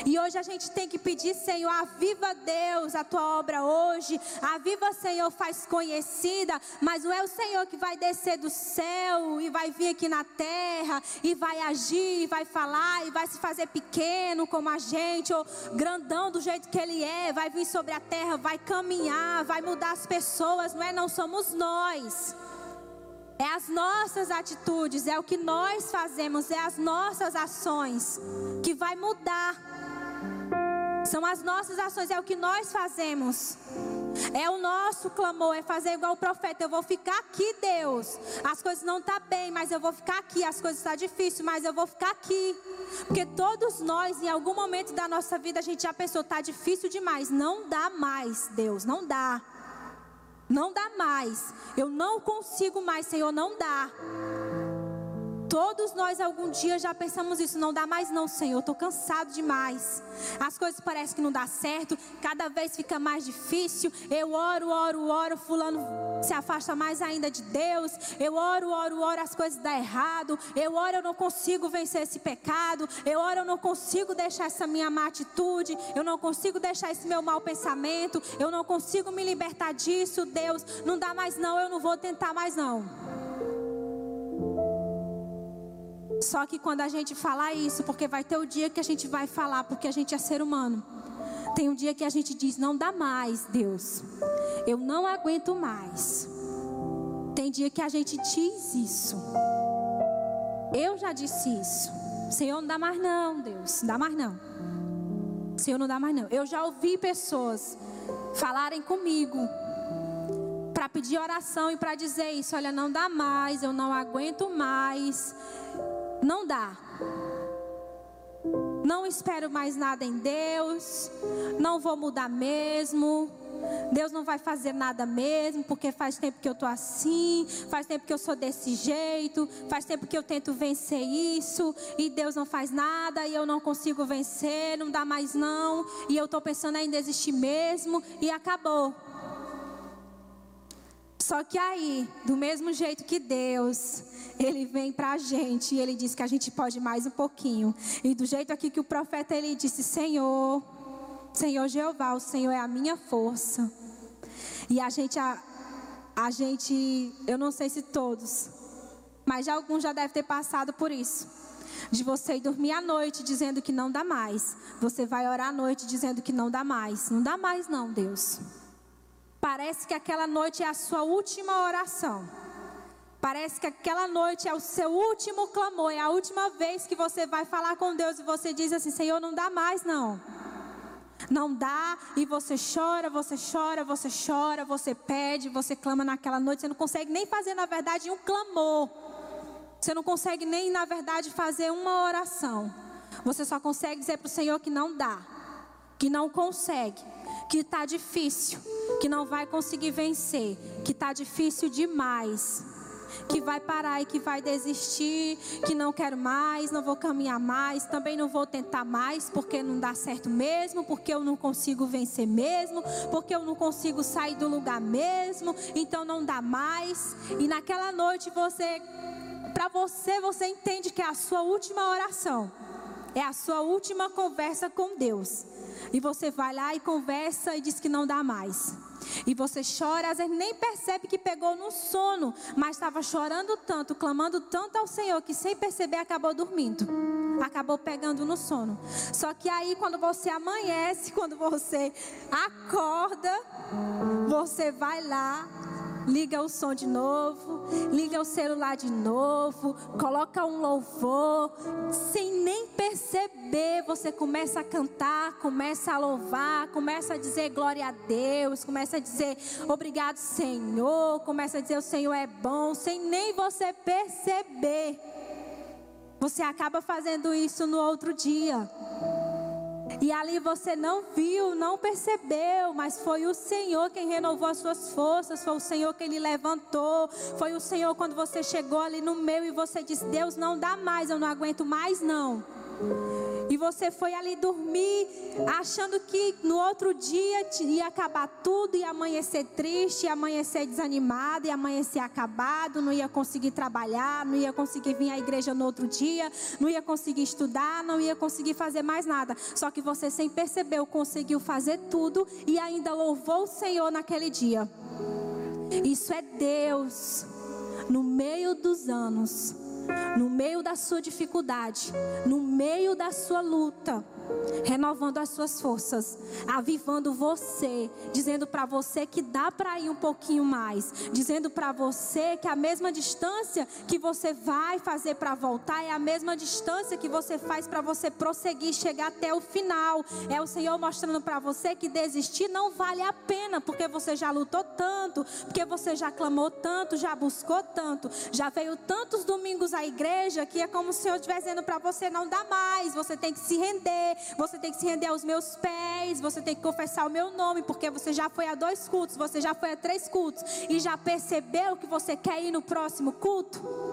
E hoje a gente tem que pedir, Senhor, aviva Deus a tua obra hoje. Aviva, Senhor, faz conhecida. Mas não é o Senhor que vai descer do céu e vai vir aqui na terra e vai agir, e vai falar e vai se fazer pequeno como a gente, ou grandão do jeito que Ele é. Vai vir sobre a terra, vai caminhar, vai mudar as pessoas. Não é? Não somos nós. É as nossas atitudes, é o que nós fazemos, é as nossas ações que vai mudar. São as nossas ações, é o que nós fazemos. É o nosso clamor, é fazer igual o profeta. Eu vou ficar aqui, Deus. As coisas não estão tá bem, mas eu vou ficar aqui. As coisas estão tá difíceis, mas eu vou ficar aqui. Porque todos nós, em algum momento da nossa vida, a gente já pensou, está difícil demais. Não dá mais, Deus, não dá. Não dá mais. Eu não consigo mais, Senhor, não dá. Todos nós algum dia já pensamos isso, não dá mais não, Senhor, estou cansado demais. As coisas parecem que não dá certo, cada vez fica mais difícil. Eu oro, oro, oro, fulano se afasta mais ainda de Deus. Eu oro, oro, oro, as coisas dão errado. Eu oro, eu não consigo vencer esse pecado. Eu oro, eu não consigo deixar essa minha má atitude. Eu não consigo deixar esse meu mau pensamento. Eu não consigo me libertar disso, Deus. Não dá mais não, eu não vou tentar mais não. Só que quando a gente falar isso, porque vai ter o dia que a gente vai falar, porque a gente é ser humano. Tem um dia que a gente diz: Não dá mais, Deus. Eu não aguento mais. Tem dia que a gente diz isso. Eu já disse isso. Senhor, não dá mais não, Deus. Não dá mais não. Senhor, não dá mais não. Eu já ouvi pessoas falarem comigo para pedir oração e para dizer isso. Olha, não dá mais, eu não aguento mais. Não dá. Não espero mais nada em Deus. Não vou mudar mesmo. Deus não vai fazer nada mesmo, porque faz tempo que eu tô assim, faz tempo que eu sou desse jeito, faz tempo que eu tento vencer isso e Deus não faz nada e eu não consigo vencer, não dá mais não, e eu tô pensando em desistir mesmo e acabou. Só que aí, do mesmo jeito que Deus, Ele vem para a gente e Ele diz que a gente pode mais um pouquinho. E do jeito aqui que o profeta ele disse: Senhor, Senhor Jeová, o Senhor é a minha força. E a gente, a, a gente, eu não sei se todos, mas alguns já devem ter passado por isso. De você ir dormir à noite dizendo que não dá mais. Você vai orar à noite dizendo que não dá mais. Não dá mais, não, Deus. Parece que aquela noite é a sua última oração. Parece que aquela noite é o seu último clamor, é a última vez que você vai falar com Deus e você diz assim: Senhor, não dá mais não. Não dá, e você chora, você chora, você chora, você pede, você clama naquela noite, você não consegue nem fazer, na verdade, um clamor. Você não consegue nem, na verdade, fazer uma oração. Você só consegue dizer para o Senhor que não dá, que não consegue que está difícil, que não vai conseguir vencer, que está difícil demais, que vai parar e que vai desistir, que não quero mais, não vou caminhar mais, também não vou tentar mais, porque não dá certo mesmo, porque eu não consigo vencer mesmo, porque eu não consigo sair do lugar mesmo, então não dá mais. E naquela noite você, para você, você entende que é a sua última oração, é a sua última conversa com Deus. E você vai lá e conversa e diz que não dá mais. E você chora, às vezes nem percebe que pegou no sono, mas estava chorando tanto, clamando tanto ao Senhor, que sem perceber acabou dormindo. Acabou pegando no sono. Só que aí, quando você amanhece, quando você acorda, você vai lá liga o som de novo, liga o celular de novo, coloca um louvor, sem nem perceber, você começa a cantar, começa a louvar, começa a dizer glória a Deus, começa a dizer obrigado, Senhor, começa a dizer o Senhor é bom, sem nem você perceber. Você acaba fazendo isso no outro dia. E ali você não viu, não percebeu, mas foi o Senhor quem renovou as suas forças, foi o Senhor quem lhe levantou, foi o Senhor quando você chegou ali no meio e você disse: Deus, não dá mais, eu não aguento mais, não. E você foi ali dormir, achando que no outro dia ia acabar tudo, ia amanhecer triste, ia amanhecer desanimado, ia amanhecer acabado, não ia conseguir trabalhar, não ia conseguir vir à igreja no outro dia, não ia conseguir estudar, não ia conseguir fazer mais nada. Só que você, sem perceber, conseguiu fazer tudo e ainda louvou o Senhor naquele dia. Isso é Deus, no meio dos anos no meio da sua dificuldade, no meio da sua luta renovando as suas forças, avivando você, dizendo para você que dá para ir um pouquinho mais, dizendo para você que a mesma distância que você vai fazer para voltar é a mesma distância que você faz para você prosseguir, chegar até o final. É o Senhor mostrando para você que desistir não vale a pena, porque você já lutou tanto, porque você já clamou tanto, já buscou tanto, já veio tantos domingos à igreja que é como se eu estivesse dizendo para você não dá mais, você tem que se render, você tem que se render aos meus pés, você tem que confessar o meu nome, porque você já foi a dois cultos, você já foi a três cultos e já percebeu que você quer ir no próximo culto?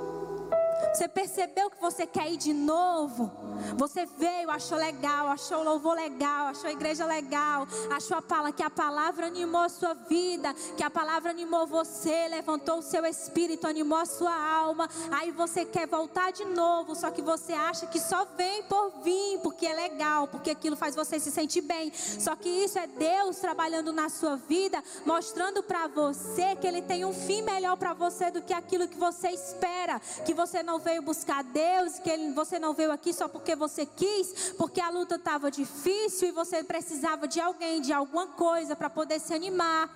Você percebeu que você quer ir de novo? Você veio, achou legal, achou louvor legal, achou a igreja legal, achou a palavra, que a palavra animou a sua vida, que a palavra animou você, levantou o seu espírito, animou a sua alma. Aí você quer voltar de novo, só que você acha que só vem por vir, porque é legal, porque aquilo faz você se sentir bem. Só que isso é Deus trabalhando na sua vida, mostrando para você que Ele tem um fim melhor para você do que aquilo que você espera, que você não veio buscar Deus, que ele, você não veio aqui só porque você quis, porque a luta estava difícil e você precisava de alguém, de alguma coisa para poder se animar.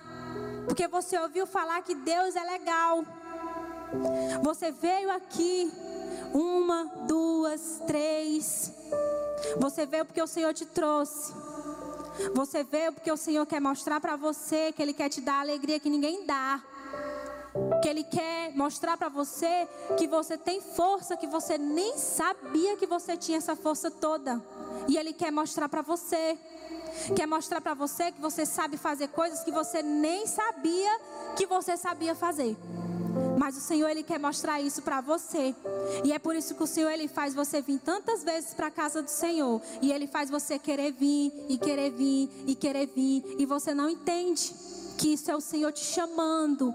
Porque você ouviu falar que Deus é legal. Você veio aqui uma, duas, três. Você veio porque o Senhor te trouxe. Você veio porque o Senhor quer mostrar para você que Ele quer te dar alegria que ninguém dá. Que Ele quer mostrar para você que você tem força, que você nem sabia que você tinha essa força toda. E Ele quer mostrar para você. Quer mostrar para você que você sabe fazer coisas que você nem sabia que você sabia fazer. Mas o Senhor ele quer mostrar isso para você. E é por isso que o Senhor ele faz você vir tantas vezes para a casa do Senhor, e ele faz você querer vir e querer vir e querer vir, e você não entende que isso é o Senhor te chamando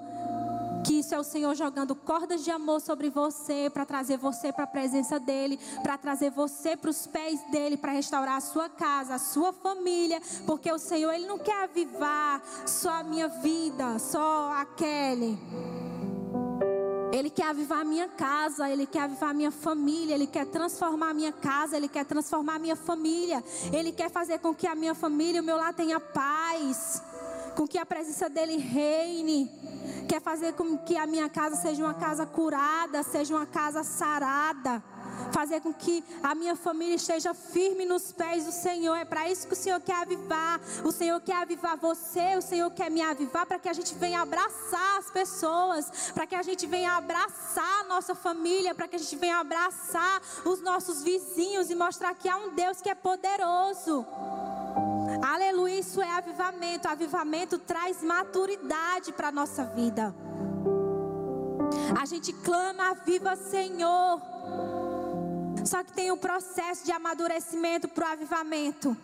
que isso é o Senhor jogando cordas de amor sobre você, para trazer você para a presença dEle, para trazer você para os pés dEle, para restaurar a sua casa, a sua família, porque o Senhor, Ele não quer avivar só a minha vida, só a Kelly. Ele quer avivar a minha casa, Ele quer avivar a minha família, Ele quer transformar a minha casa, Ele quer transformar a minha família, Ele quer fazer com que a minha família, o meu lar tenha paz, com que a presença dEle reine quer fazer com que a minha casa seja uma casa curada, seja uma casa sarada. Fazer com que a minha família esteja firme nos pés do Senhor. É para isso que o Senhor quer avivar. O Senhor quer avivar você, o Senhor quer me avivar para que a gente venha abraçar as pessoas, para que a gente venha abraçar a nossa família, para que a gente venha abraçar os nossos vizinhos e mostrar que há um Deus que é poderoso. Aleluia, isso é avivamento. Avivamento traz maturidade para a nossa vida. A gente clama, viva Senhor. Só que tem um processo de amadurecimento para o avivamento.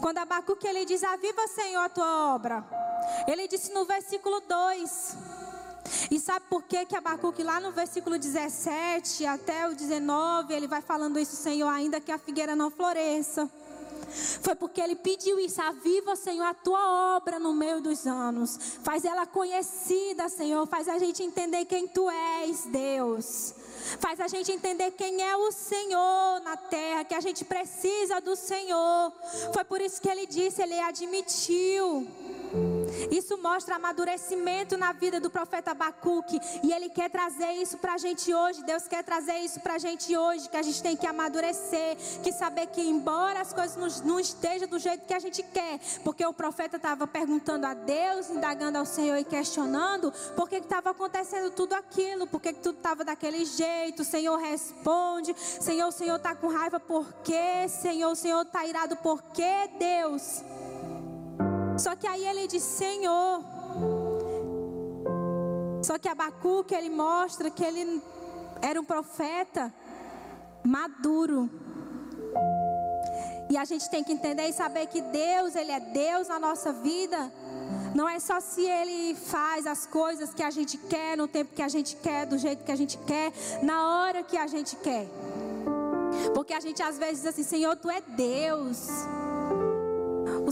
Quando Abacuque ele diz, aviva Senhor a tua obra. Ele disse no versículo 2. E sabe por que que Abacuque lá no versículo 17 até o 19, ele vai falando isso, Senhor, ainda que a figueira não floresça. Foi porque ele pediu isso. Aviva, Senhor, a tua obra no meio dos anos. Faz ela conhecida, Senhor. Faz a gente entender quem tu és, Deus. Faz a gente entender quem é o Senhor na terra, que a gente precisa do Senhor. Foi por isso que ele disse, ele admitiu. Isso mostra amadurecimento na vida do profeta Abacuque. E ele quer trazer isso para a gente hoje. Deus quer trazer isso para a gente hoje. Que a gente tem que amadurecer. Que saber que, embora as coisas não estejam do jeito que a gente quer. Porque o profeta estava perguntando a Deus, indagando ao Senhor e questionando. Por que estava acontecendo tudo aquilo? Por que tudo estava daquele jeito? O Senhor responde. Senhor, o Senhor está com raiva por quê? Senhor, o Senhor está irado por quê? Deus. Só que aí ele diz: Senhor. Só que Abacuque ele mostra que ele era um profeta maduro. E a gente tem que entender e saber que Deus, ele é Deus na nossa vida. Não é só se ele faz as coisas que a gente quer, no tempo que a gente quer, do jeito que a gente quer, na hora que a gente quer. Porque a gente às vezes diz assim: Senhor, tu é Deus.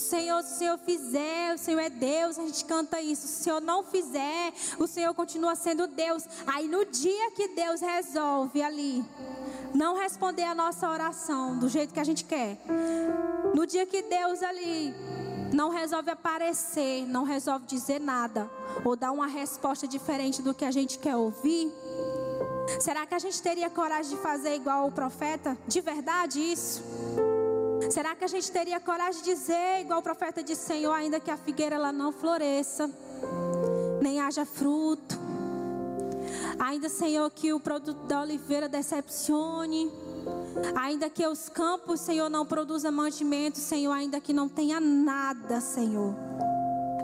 O Senhor, se o Senhor fizer, o Senhor é Deus, a gente canta isso. Se o Senhor não fizer, o Senhor continua sendo Deus. Aí no dia que Deus resolve ali, não responder a nossa oração do jeito que a gente quer. No dia que Deus ali não resolve aparecer, não resolve dizer nada, ou dar uma resposta diferente do que a gente quer ouvir. Será que a gente teria coragem de fazer igual o profeta? De verdade isso? Será que a gente teria coragem de dizer, igual o profeta disse, Senhor, ainda que a figueira ela não floresça, nem haja fruto, ainda, Senhor, que o produto da oliveira decepcione, ainda que os campos, Senhor, não produzam mantimento, Senhor, ainda que não tenha nada, Senhor,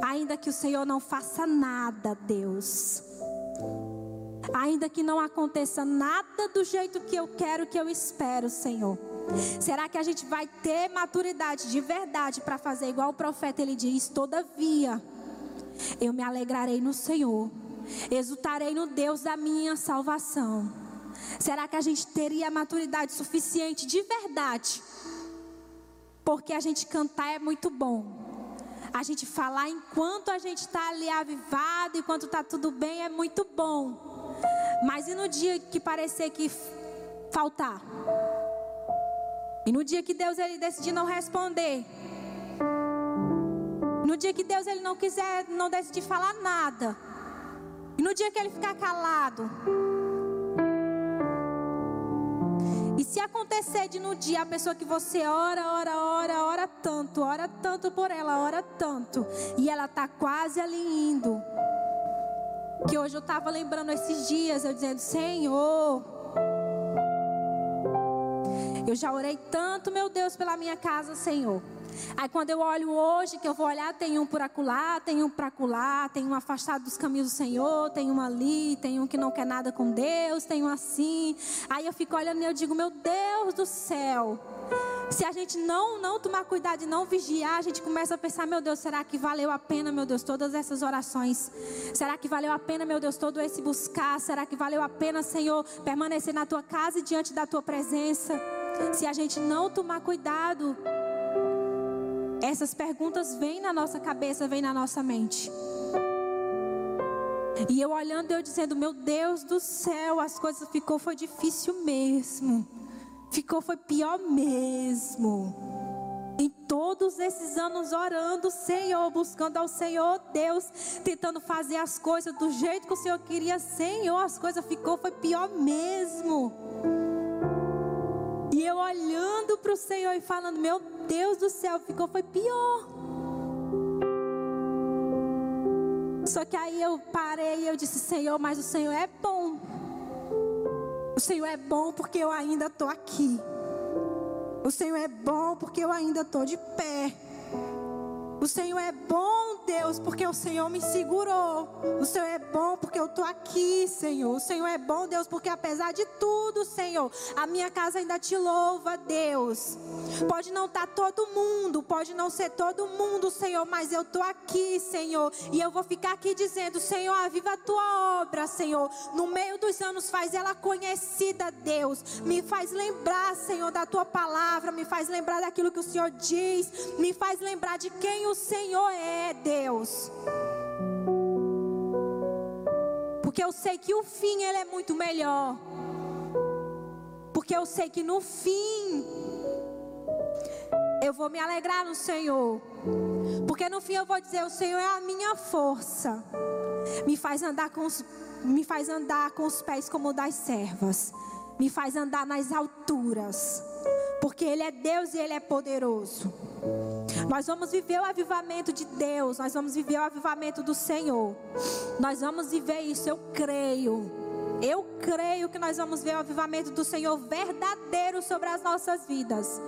ainda que o Senhor não faça nada, Deus. Ainda que não aconteça nada do jeito que eu quero, que eu espero, Senhor. Será que a gente vai ter maturidade de verdade para fazer igual o profeta ele diz? Todavia, eu me alegrarei no Senhor, exultarei no Deus da minha salvação. Será que a gente teria maturidade suficiente de verdade? Porque a gente cantar é muito bom. A gente falar enquanto a gente está ali avivado, enquanto está tudo bem, é muito bom. Mas e no dia que parecer que faltar? E no dia que Deus ele decidir não responder? No dia que Deus ele não quiser, não decidir falar nada? E no dia que ele ficar calado? E se acontecer de no dia a pessoa que você ora, ora, ora, ora tanto, ora tanto por ela, ora tanto, e ela tá quase ali indo. Que hoje eu estava lembrando esses dias, eu dizendo, Senhor, eu já orei tanto, meu Deus, pela minha casa, Senhor. Aí quando eu olho hoje, que eu vou olhar, tem um por acolá, tem um para acolá, tem um afastado dos caminhos do Senhor, tem um ali, tem um que não quer nada com Deus, tem um assim. Aí eu fico olhando e eu digo, meu Deus do céu. Se a gente não não tomar cuidado e não vigiar, a gente começa a pensar, meu Deus, será que valeu a pena, meu Deus, todas essas orações? Será que valeu a pena, meu Deus, todo esse buscar? Será que valeu a pena, Senhor, permanecer na tua casa e diante da tua presença? Se a gente não tomar cuidado, essas perguntas vêm na nossa cabeça, vêm na nossa mente. E eu olhando, eu dizendo, meu Deus do céu, as coisas ficou foi difícil mesmo. Ficou foi pior mesmo. Em todos esses anos orando, Senhor, buscando ao Senhor Deus, tentando fazer as coisas do jeito que o Senhor queria, Senhor, as coisas ficou foi pior mesmo. E eu olhando para o Senhor e falando: Meu Deus do céu, ficou foi pior. Só que aí eu parei e eu disse: Senhor, mas o Senhor é bom. O Senhor é bom porque eu ainda estou aqui. O Senhor é bom porque eu ainda estou de pé. O Senhor é bom, Deus, porque o Senhor me segurou. O Senhor é bom porque eu estou aqui, Senhor. O Senhor é bom, Deus, porque apesar de tudo, Senhor, a minha casa ainda te louva, Deus. Pode não estar tá todo mundo, pode não ser todo mundo, Senhor, mas eu estou aqui, Senhor. E eu vou ficar aqui dizendo: Senhor, aviva a tua obra, Senhor. No meio dos anos, faz ela conhecida, Deus. Me faz lembrar, Senhor, da tua palavra. Me faz lembrar daquilo que o Senhor diz. Me faz lembrar de quem o Senhor é, Deus. Porque eu sei que o fim ele é muito melhor. Porque eu sei que no fim eu vou me alegrar no Senhor. Porque no fim eu vou dizer: o Senhor é a minha força. Me faz andar com os, me faz andar com os pés como das servas. Me faz andar nas alturas. Porque Ele é Deus e Ele é poderoso. Nós vamos viver o avivamento de Deus, nós vamos viver o avivamento do Senhor. Nós vamos viver isso, eu creio. Eu creio que nós vamos ver o avivamento do Senhor verdadeiro sobre as nossas vidas.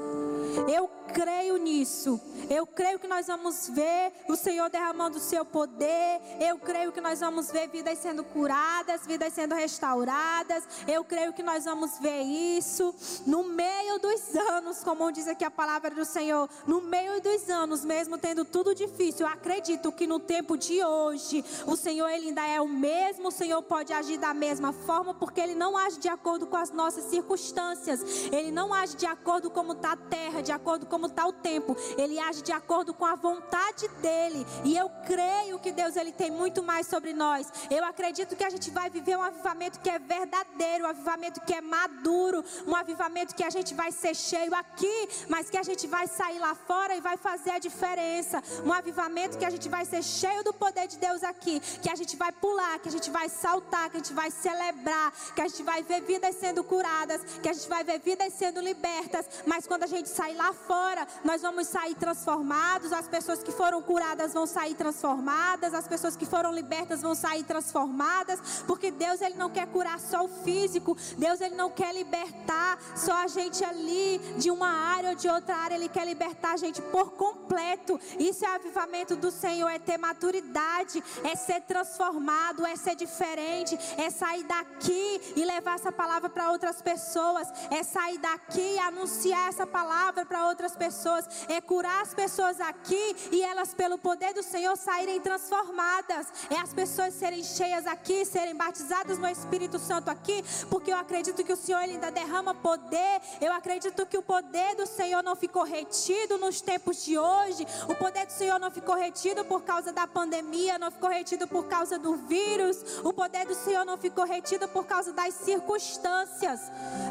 Eu creio nisso. Eu creio que nós vamos ver o Senhor derramando o seu poder. Eu creio que nós vamos ver vidas sendo curadas, vidas sendo restauradas. Eu creio que nós vamos ver isso no meio dos anos, como diz aqui a palavra do Senhor. No meio dos anos, mesmo tendo tudo difícil, eu acredito que no tempo de hoje, o Senhor ele ainda é o mesmo. O Senhor pode agir da mesma forma, porque ele não age de acordo com as nossas circunstâncias. Ele não age de acordo como está a terra, de acordo como está o tempo. Ele age de acordo com a vontade dele. E eu creio que Deus ele tem muito mais sobre nós. Eu acredito que a gente vai viver um avivamento que é verdadeiro, um avivamento que é maduro, um avivamento que a gente vai ser cheio aqui, mas que a gente vai sair lá fora e vai fazer a diferença. Um avivamento que a gente vai ser cheio do poder de Deus aqui, que a gente vai pular, que a gente vai saltar, que a gente vai celebrar, que a gente vai ver vidas sendo curadas, que a gente vai ver vidas sendo libertas, mas quando a gente lá fora, nós vamos sair transformados, as pessoas que foram curadas vão sair transformadas, as pessoas que foram libertas vão sair transformadas, porque Deus ele não quer curar só o físico, Deus ele não quer libertar só a gente ali de uma área ou de outra área, ele quer libertar a gente por completo. Isso é avivamento do Senhor, é ter maturidade, é ser transformado, é ser diferente, é sair daqui e levar essa palavra para outras pessoas, é sair daqui e anunciar essa palavra palavra para outras pessoas, é curar as pessoas aqui e elas, pelo poder do Senhor, saírem transformadas. É as pessoas serem cheias aqui, serem batizadas no Espírito Santo aqui, porque eu acredito que o Senhor ainda derrama poder. Eu acredito que o poder do Senhor não ficou retido nos tempos de hoje. O poder do Senhor não ficou retido por causa da pandemia, não ficou retido por causa do vírus. O poder do Senhor não ficou retido por causa das circunstâncias.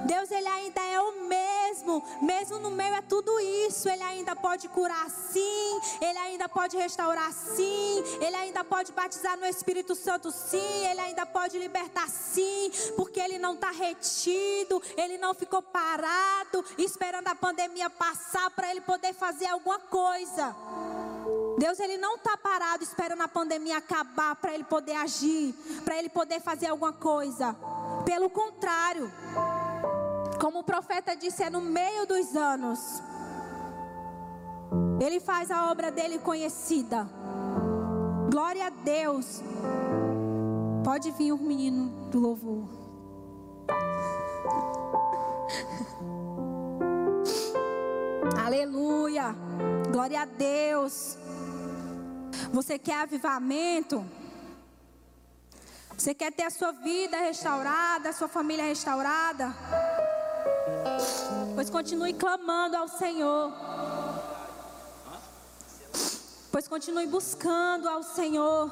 Deus, Ele ainda é o mesmo, mesmo no meio é tudo isso. Ele ainda pode curar sim, Ele ainda pode restaurar sim, Ele ainda pode batizar no Espírito Santo sim, Ele ainda pode libertar sim, porque Ele não está retido, Ele não ficou parado, esperando a pandemia passar para Ele poder fazer alguma coisa. Deus ele não está parado esperando a pandemia acabar para ele poder agir, para ele poder fazer alguma coisa. Pelo contrário, como o profeta disse, é no meio dos anos. Ele faz a obra dele conhecida. Glória a Deus. Pode vir o menino do louvor. Aleluia. Glória a Deus. Você quer avivamento? Você quer ter a sua vida restaurada, a sua família restaurada? Pois continue clamando ao Senhor. Pois continue buscando ao Senhor.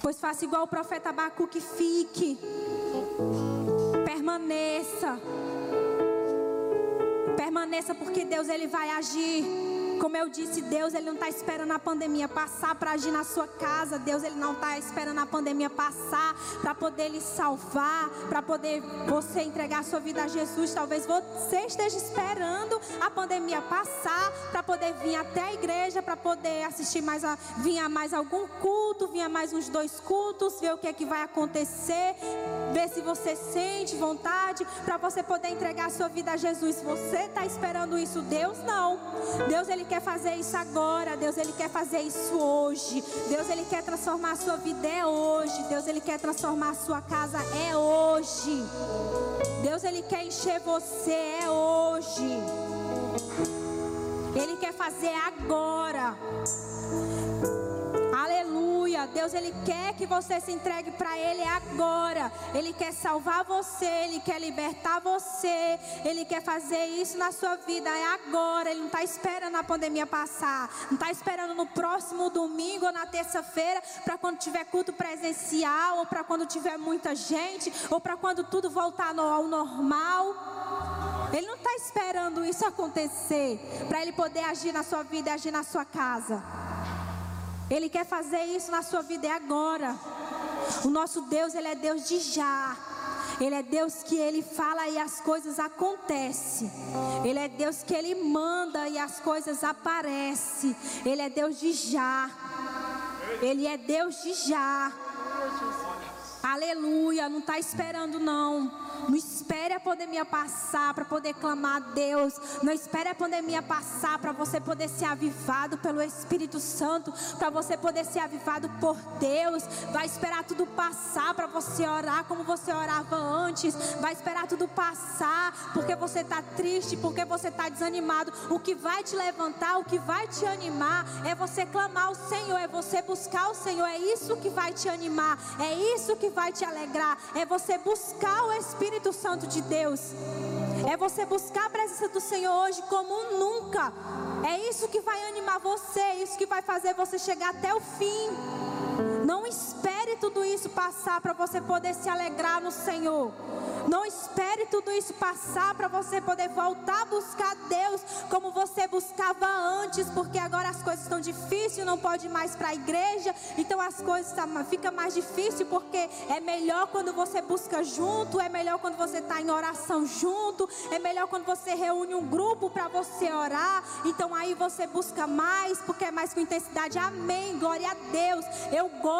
Pois faça igual o profeta Abacuque, fique. Permaneça. Permaneça porque Deus ele vai agir. Como eu disse, Deus ele não está esperando a pandemia passar para agir na sua casa. Deus ele não está esperando a pandemia passar para poder lhe salvar, para poder você entregar sua vida a Jesus. Talvez você esteja esperando a pandemia passar para poder vir até a igreja, para poder assistir mais a, vir a mais algum culto, vir a mais uns dois cultos, ver o que é que vai acontecer, ver se você sente vontade para você poder entregar sua vida a Jesus. Você está esperando isso, Deus não. Deus ele quer fazer isso agora. Deus, Ele quer fazer isso hoje. Deus, Ele quer transformar a sua vida é hoje. Deus, Ele quer transformar a sua casa é hoje. Deus, Ele quer encher você é hoje. Ele quer fazer agora. Aleluia. Deus ele quer que você se entregue para ele agora. Ele quer salvar você, ele quer libertar você. Ele quer fazer isso na sua vida é agora. Ele não está esperando a pandemia passar. Não está esperando no próximo domingo ou na terça-feira para quando tiver culto presencial ou para quando tiver muita gente ou para quando tudo voltar ao normal. Ele não está esperando isso acontecer para ele poder agir na sua vida agir na sua casa. Ele quer fazer isso na sua vida é agora. O nosso Deus, ele é Deus de já. Ele é Deus que ele fala e as coisas acontecem. Ele é Deus que ele manda e as coisas aparecem. Ele é Deus de já. Ele é Deus de já. Aleluia, não está esperando não. Não espere a pandemia passar para poder clamar a Deus. Não espere a pandemia passar para você poder ser avivado pelo Espírito Santo, para você poder ser avivado por Deus. Vai esperar tudo passar para você orar como você orava antes. Vai esperar tudo passar porque você está triste, porque você está desanimado. O que vai te levantar, o que vai te animar é você clamar ao Senhor, é você buscar o Senhor. É isso que vai te animar, é isso que vai te alegrar. É você buscar o Espírito Espírito Santo de Deus. É você buscar a presença do Senhor hoje como nunca. É isso que vai animar você, é isso que vai fazer você chegar até o fim. Não espere tudo isso passar para você poder se alegrar no Senhor. Não espere tudo isso passar para você poder voltar a buscar Deus como você buscava antes, porque agora as coisas estão difíceis, não pode ir mais para a igreja, então as coisas tá, fica mais difícil porque é melhor quando você busca junto, é melhor quando você está em oração junto, é melhor quando você reúne um grupo para você orar. Então aí você busca mais, porque é mais com intensidade. Amém. Glória a Deus. Eu gosto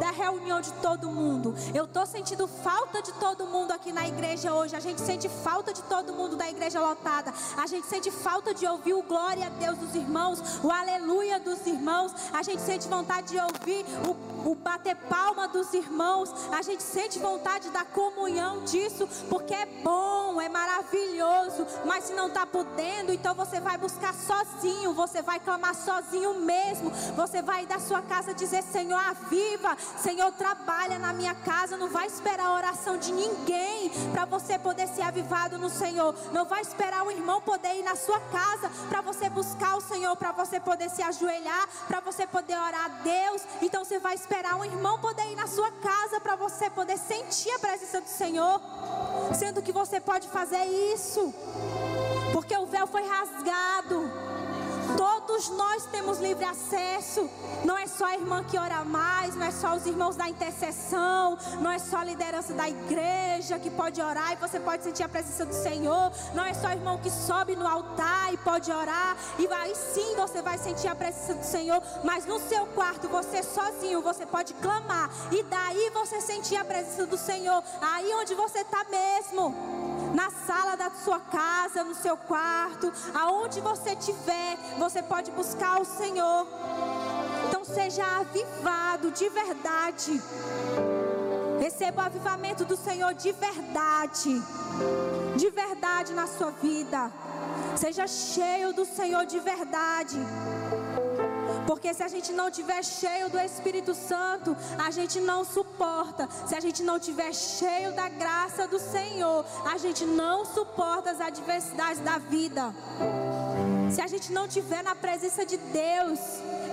da reunião de todo mundo. Eu estou sentindo falta de todo mundo aqui na igreja hoje. A gente sente falta de todo mundo da igreja lotada. A gente sente falta de ouvir o glória a Deus dos irmãos, o aleluia dos irmãos. A gente sente vontade de ouvir o, o bater palma dos irmãos. A gente sente vontade da comunhão disso, porque é bom, é maravilhoso. Mas se não está podendo, então você vai buscar sozinho. Você vai clamar sozinho mesmo. Você vai da sua casa dizer: Senhor, aviva. Senhor, trabalha na minha casa. Não vai esperar a oração de ninguém para você poder ser avivado no Senhor. Não vai esperar o irmão poder ir na sua casa para você buscar o Senhor, para você poder se ajoelhar, para você poder orar a Deus. Então você vai esperar um irmão poder ir na sua casa para você poder sentir a presença do Senhor. Sendo que você pode fazer isso, porque o véu foi rasgado. Todos nós temos livre acesso. Não é só a irmã que ora mais, não é só os irmãos da intercessão, não é só a liderança da igreja que pode orar e você pode sentir a presença do Senhor. Não é só o irmão que sobe no altar e pode orar e aí sim você vai sentir a presença do Senhor. Mas no seu quarto, você sozinho, você pode clamar e daí você sentir a presença do Senhor. Aí onde você está mesmo na sala da sua casa, no seu quarto, aonde você estiver, você pode buscar o Senhor. Então seja avivado de verdade. Receba o avivamento do Senhor de verdade. De verdade na sua vida. Seja cheio do Senhor de verdade. Porque se a gente não tiver cheio do Espírito Santo, a gente não suporta. Se a gente não tiver cheio da graça do Senhor, a gente não suporta as adversidades da vida. Se a gente não tiver na presença de Deus,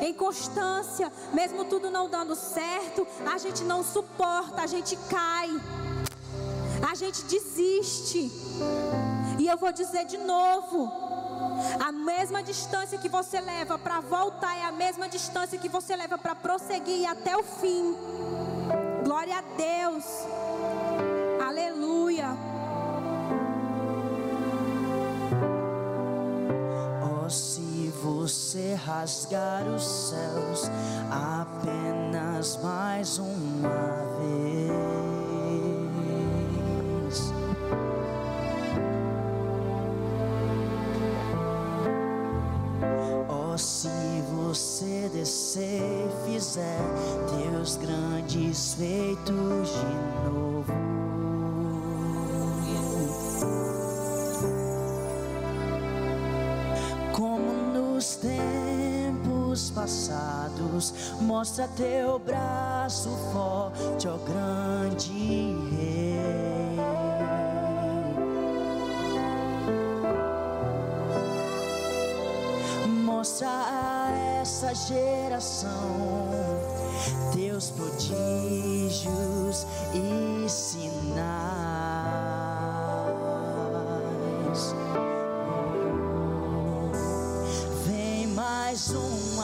em constância, mesmo tudo não dando certo, a gente não suporta, a gente cai. A gente desiste. E eu vou dizer de novo, a mesma distância que você leva para voltar é a mesma distância que você leva para prosseguir até o fim. Glória a Deus. Aleluia. Oh, se você rasgar os céus apenas mais uma vez. Você descer e fizer teus grandes feitos de novo. Como nos tempos passados, mostra teu braço forte, ó grande rei. Geração teus prodígios e sinais. Vem mais uma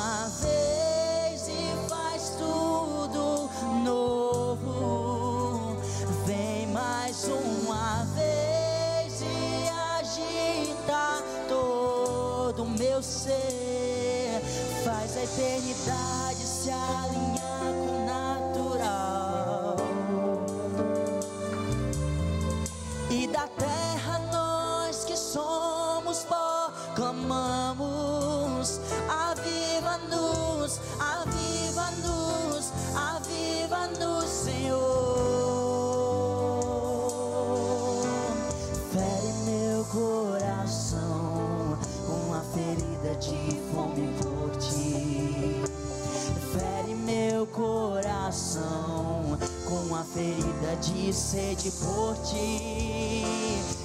ti.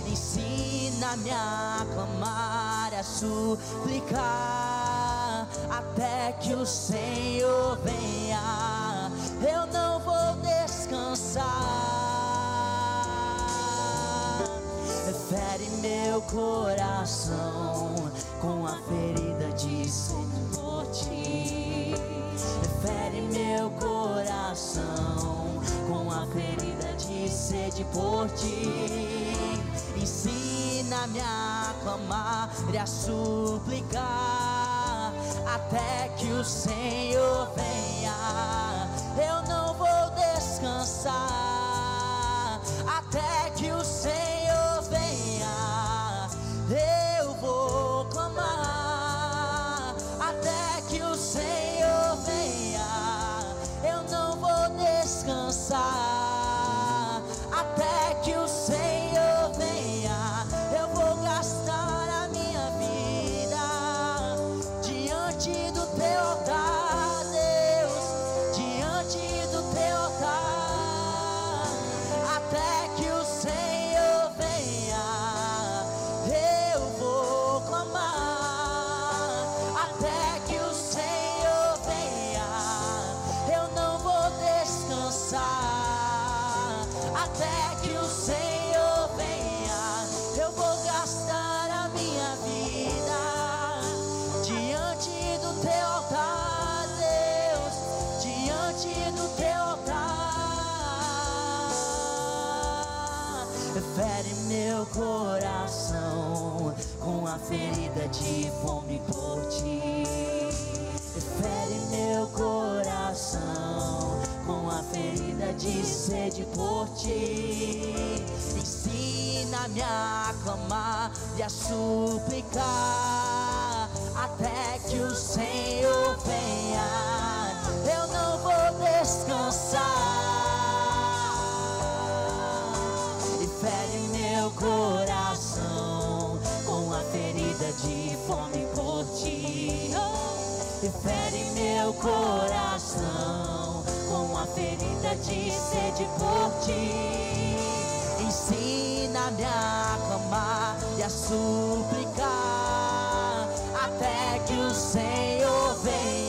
Ensina-me a clamar, a suplicar, até que o Senhor venha. Eu não vou descansar. Fere meu coração por ti. Ensina-me a clamar e a suplicar até que o Senhor de sede por ti. Ensina-me a clamar e a suplicar até que o Senhor venha. Eu não vou descansar. E fere meu coração com a ferida de fome por ti. Oh, e fere meu coração ferida-te sede por ti. Ensina-me a clamar e a suplicar até que o Senhor venha.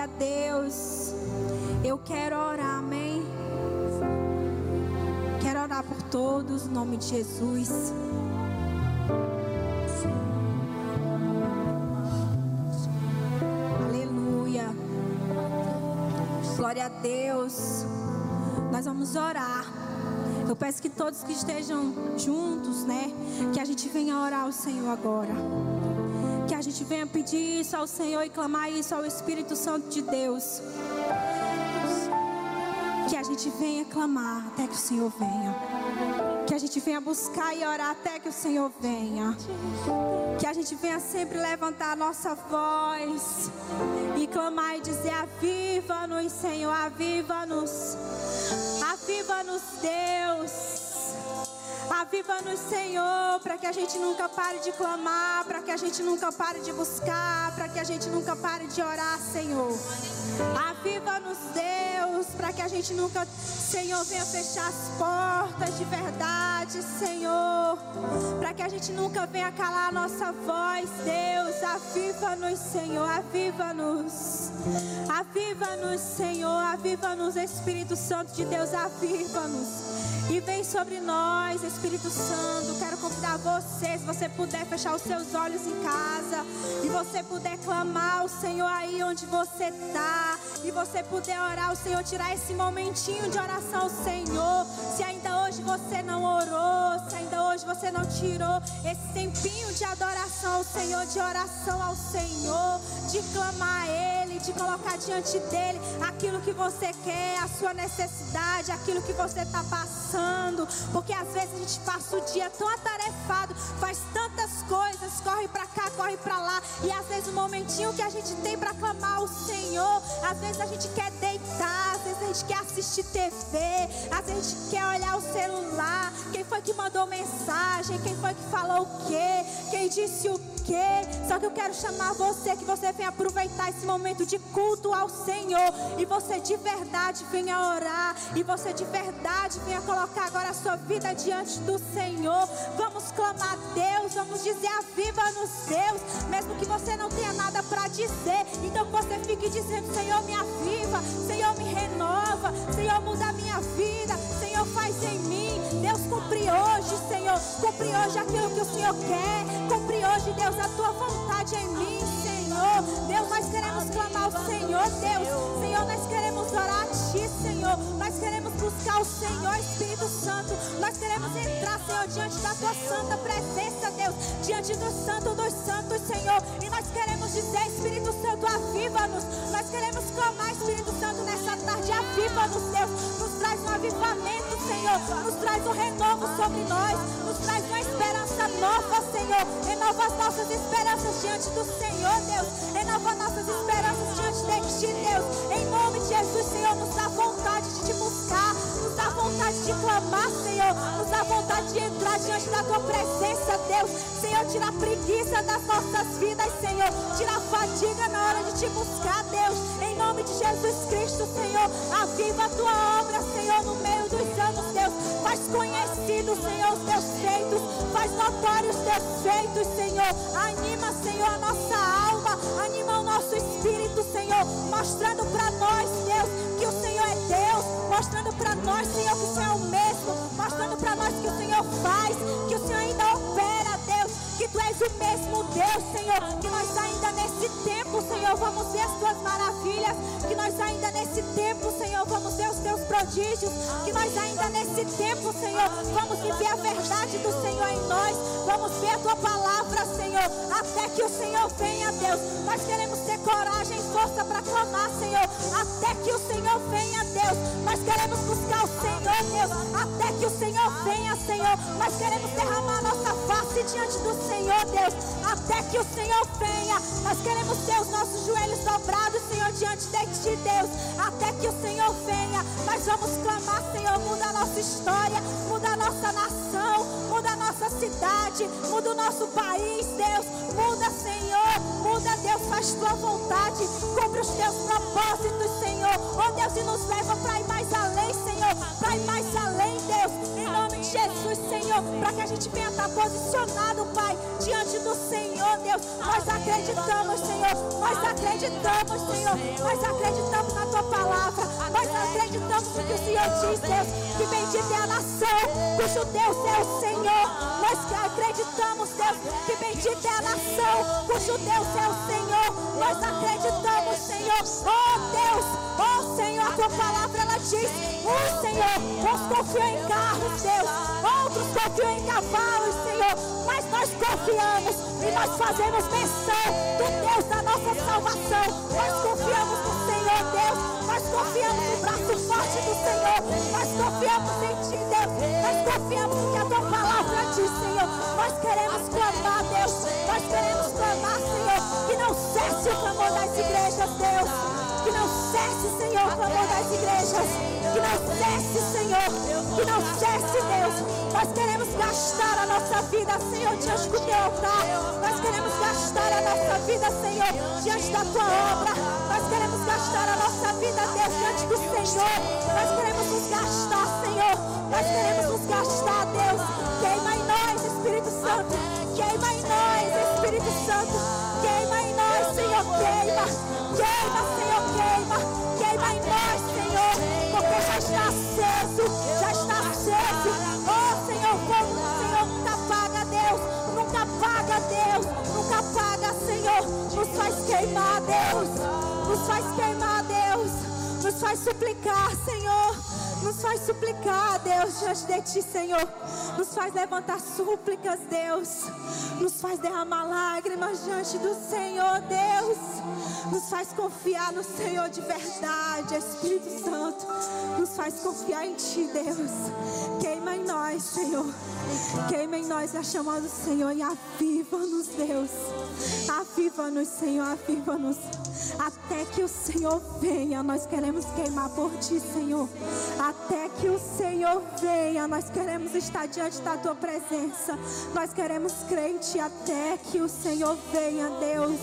Glória a Deus. Eu quero orar, amém. Quero orar por todos, em nome de Jesus. Aleluia. Glória a Deus. Nós vamos orar. Eu peço que todos que estejam juntos, né, que a gente venha orar ao Senhor agora. Gente venha pedir isso ao Senhor e clamar isso ao Espírito Santo de Deus. Que a gente venha clamar até que o Senhor venha. Que a gente venha buscar e orar até que o Senhor venha. Que a gente venha sempre levantar a nossa voz e clamar e dizer: Aviva-nos, Senhor, aviva-nos. Aviva-nos, Deus. Aviva-nos, Senhor, para que a gente nunca pare de clamar, para que a gente nunca pare de buscar, para que a gente nunca pare de orar, Senhor. Aviva-nos, Deus, para que a gente nunca, Senhor, venha fechar as portas de verdade, Senhor. Para que a gente nunca venha calar a nossa voz, Deus. Aviva-nos, Senhor, aviva-nos. Aviva-nos, Senhor, aviva-nos, Espírito Santo de Deus, aviva-nos. E vem sobre nós, Espírito Santo. Quero convidar você, se você puder fechar os seus olhos em casa e você puder clamar ao Senhor aí onde você está e você puder orar ao Senhor, tirar esse momentinho de oração ao Senhor. Se ainda hoje você não orou, se ainda hoje você não tirou esse tempinho de adoração ao Senhor, de oração ao Senhor, de clamar a Ele, de colocar diante dele aquilo que você quer, a sua necessidade, aquilo que você está passando, porque às vezes a gente passa o dia tão atarefado, faz tantas coisas, corre para cá, corre para lá, e às vezes o momentinho que a gente tem para clamar ao Senhor, às vezes a gente quer deitar, às vezes a gente quer assistir TV, às vezes a gente quer olhar o celular, quem foi que mandou mensagem, quem foi que falou o quê, quem disse o quê. Só que eu quero chamar você, que você venha aproveitar esse momento de culto ao Senhor. E você de verdade venha orar. E você de verdade venha colocar agora a sua vida diante do Senhor. Vamos clamar a Deus, vamos dizer aviva-nos Deus. Mesmo que você não tenha nada para dizer. Então você fique dizendo, Senhor, me aviva, Senhor, me renova, Senhor, muda a minha vida, Senhor, faz em mim. Deus, cumpre hoje, Senhor. Cumpre hoje aquilo que o Senhor quer. Cumpre hoje, Deus, a tua vontade em mim, Senhor. Deus, nós queremos clamar ao Senhor, Deus. Senhor, nós queremos orar a Ti, Senhor. Nós queremos buscar o Senhor, Espírito Santo. Nós queremos entrar, Senhor, diante da Tua santa presença, Deus. Diante do Santo dos Santos, Senhor. E nós queremos dizer, Espírito Santo, aviva-nos. Nós queremos clamar, Espírito Santo, nessa tarde, aviva-nos, Deus. Nos traz um avivamento, Senhor. Nos traz um renovo sobre nós. Nos traz uma esperança nova, Senhor. Renova as nossas esperanças diante do Senhor, Deus. Renova nossas esperanças diante de Ti, Deus. Em nome de Jesus, Senhor, nos dá vontade de te buscar. Nos dá vontade de clamar, Senhor. Nos dá vontade de entrar diante da Tua presença, Deus. Senhor, tira a preguiça das nossas vidas, Senhor. Tira a fadiga na hora de te buscar, Deus. Em nome de Jesus Cristo, Senhor. Aviva a Tua obra, Senhor, no meio dos anos, Deus. Faz conhecido, Senhor, os Teus feitos. Faz notórios os Teus feitos, Senhor. Anima, Senhor, a nossa alma. Anima o nosso espírito, Senhor. Mostrando para nós, Deus, que o Senhor é Deus. Mostrando para nós, Senhor, que o Senhor é o mesmo. Mostrando para nós que o Senhor faz. Que o Senhor ainda opera. Que Tu és o mesmo Deus, Senhor. Que nós ainda nesse tempo, Senhor, vamos ver as Tuas maravilhas. Que nós ainda nesse tempo, Senhor, vamos ver os Teus prodígios. Que nós ainda nesse tempo, Senhor, vamos viver a verdade do Senhor em nós. Vamos ver a Tua palavra, Senhor. Até que o Senhor venha, Deus. Nós queremos ter coragem e força para clamar, Senhor. Até que o Senhor venha, Deus. Nós queremos buscar o Senhor, Deus. Até que o Senhor venha, Senhor. Nós queremos derramar nossa face diante do Senhor, Deus. Até que o Senhor venha. Nós queremos ter os nossos joelhos dobrados, Senhor, diante de Ti, Deus. Até que o Senhor venha. Nós vamos clamar, Senhor. Muda a nossa história. Muda a nossa nação. Muda a nossa cidade. Muda o nosso país, Deus. Muda, Senhor. Muda, Deus. Faz Tua vontade. Cumpre os Teus propósitos, Senhor. Oh, Deus, e nos leva para ir mais além, Senhor. Para ir mais além, Deus. Em nome Jesus, Senhor. Para que a gente venha estar posicionado, Pai, diante do Senhor, Deus. Nós acreditamos, Senhor. Nós acreditamos, Senhor. Nós acreditamos na Tua palavra. Nós acreditamos no que o Senhor diz, Deus. Que bendita é a nação cujo Deus é o Senhor. Nós acreditamos, Deus, que bendita é a nação cujo Deus é o Senhor. Nós acreditamos, Senhor. Oh Deus, oh Senhor, tua palavra ela diz: um Senhor, uns confiam em carros, Deus, outros confiam em cavalos, Senhor, mas nós confiamos e nós fazemos menção do Deus da nossa salvação. Nós confiamos no Senhor, Deus, nós confiamos no braço forte do Senhor, nós confiamos em Ti, Deus, nós confiamos que a tua palavra diz, Senhor. Nós queremos clamar, Deus, nós queremos clamar, Senhor, que não cesse o clamor das igrejas, Deus. Que não cesse, Senhor, o clamor das igrejas. Que não cesse, Senhor. Que não cesse, Deus. Nós queremos gastar a nossa vida, Senhor, diante do teu altar. Nós queremos gastar a nossa vida, Senhor, diante da tua obra. Nós queremos gastar a nossa vida, Deus, diante do Senhor. Nós queremos nos gastar, Senhor. Nós queremos nos gastar, Deus. Queima em nós, Espírito Santo. Queima em nós, Espírito Santo. Queima em nós, Senhor. Queima. Queima, Senhor queima, queima em nós, Senhor, porque já está aceso, já está apaga, Deus, nunca apaga, Senhor, nos faz queimar, Deus, nos faz queimar, Deus, nos faz suplicar, Senhor. Nos faz suplicar, Deus, diante de Ti, Senhor. Nos faz levantar súplicas, Deus. Nos faz derramar lágrimas diante do Senhor, Deus. Nos faz confiar no Senhor de verdade, Espírito Santo. Nos faz confiar em Ti, Deus. Queima em nós, Senhor. Queima em nós a chama do Senhor e aviva-nos, Deus. Aviva-nos, Senhor, aviva-nos. Até que o Senhor venha, nós queremos queimar por Ti, Senhor. Até que o Senhor venha, nós queremos estar diante da Tua presença. Nós queremos crer em Ti até que o Senhor venha, Deus.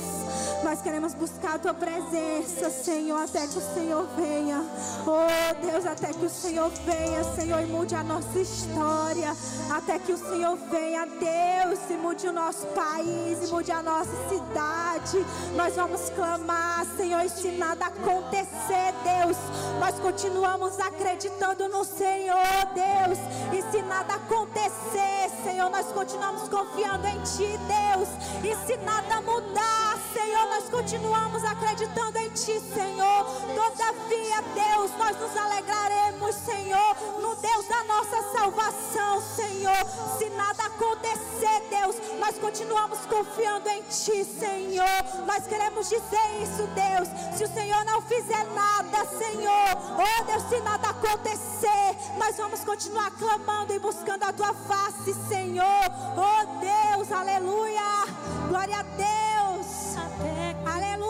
Nós queremos buscar a tua presença, Senhor, até que o Senhor venha. Oh Deus, até que o Senhor venha, Senhor, e mude a nossa história. Até que o Senhor venha, Deus, e mude o nosso país, e mude a nossa cidade. Nós vamos clamar, Senhor, e se nada acontecer, Deus, nós continuamos acreditando no Senhor, Deus. E se nada acontecer, Senhor, nós continuamos confiando em Ti, Deus. E se nada mudar, Senhor, nós continuamos acreditando em Ti, Senhor. Todavia, Deus, nós nos alegraremos, Senhor, no Deus da nossa salvação, Senhor. Se nada acontecer, Deus, nós continuamos confiando em Ti, Senhor. Nós queremos dizer isso, Deus. Se o Senhor não fizer nada, Senhor, oh Deus, se nada acontecer, nós vamos continuar clamando e buscando a Tua face, Senhor. Oh Deus, aleluia. Glória a Deus. Aleluia.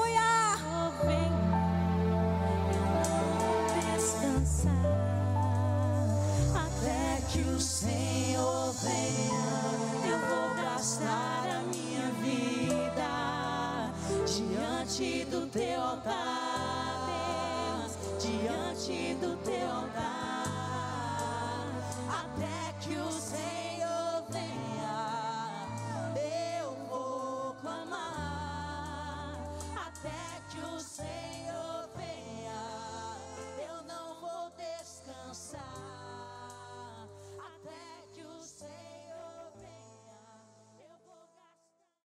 Até que o Senhor venha, eu vou gastar a minha vida diante do teu altar, diante do teu altar, até que o Senhor.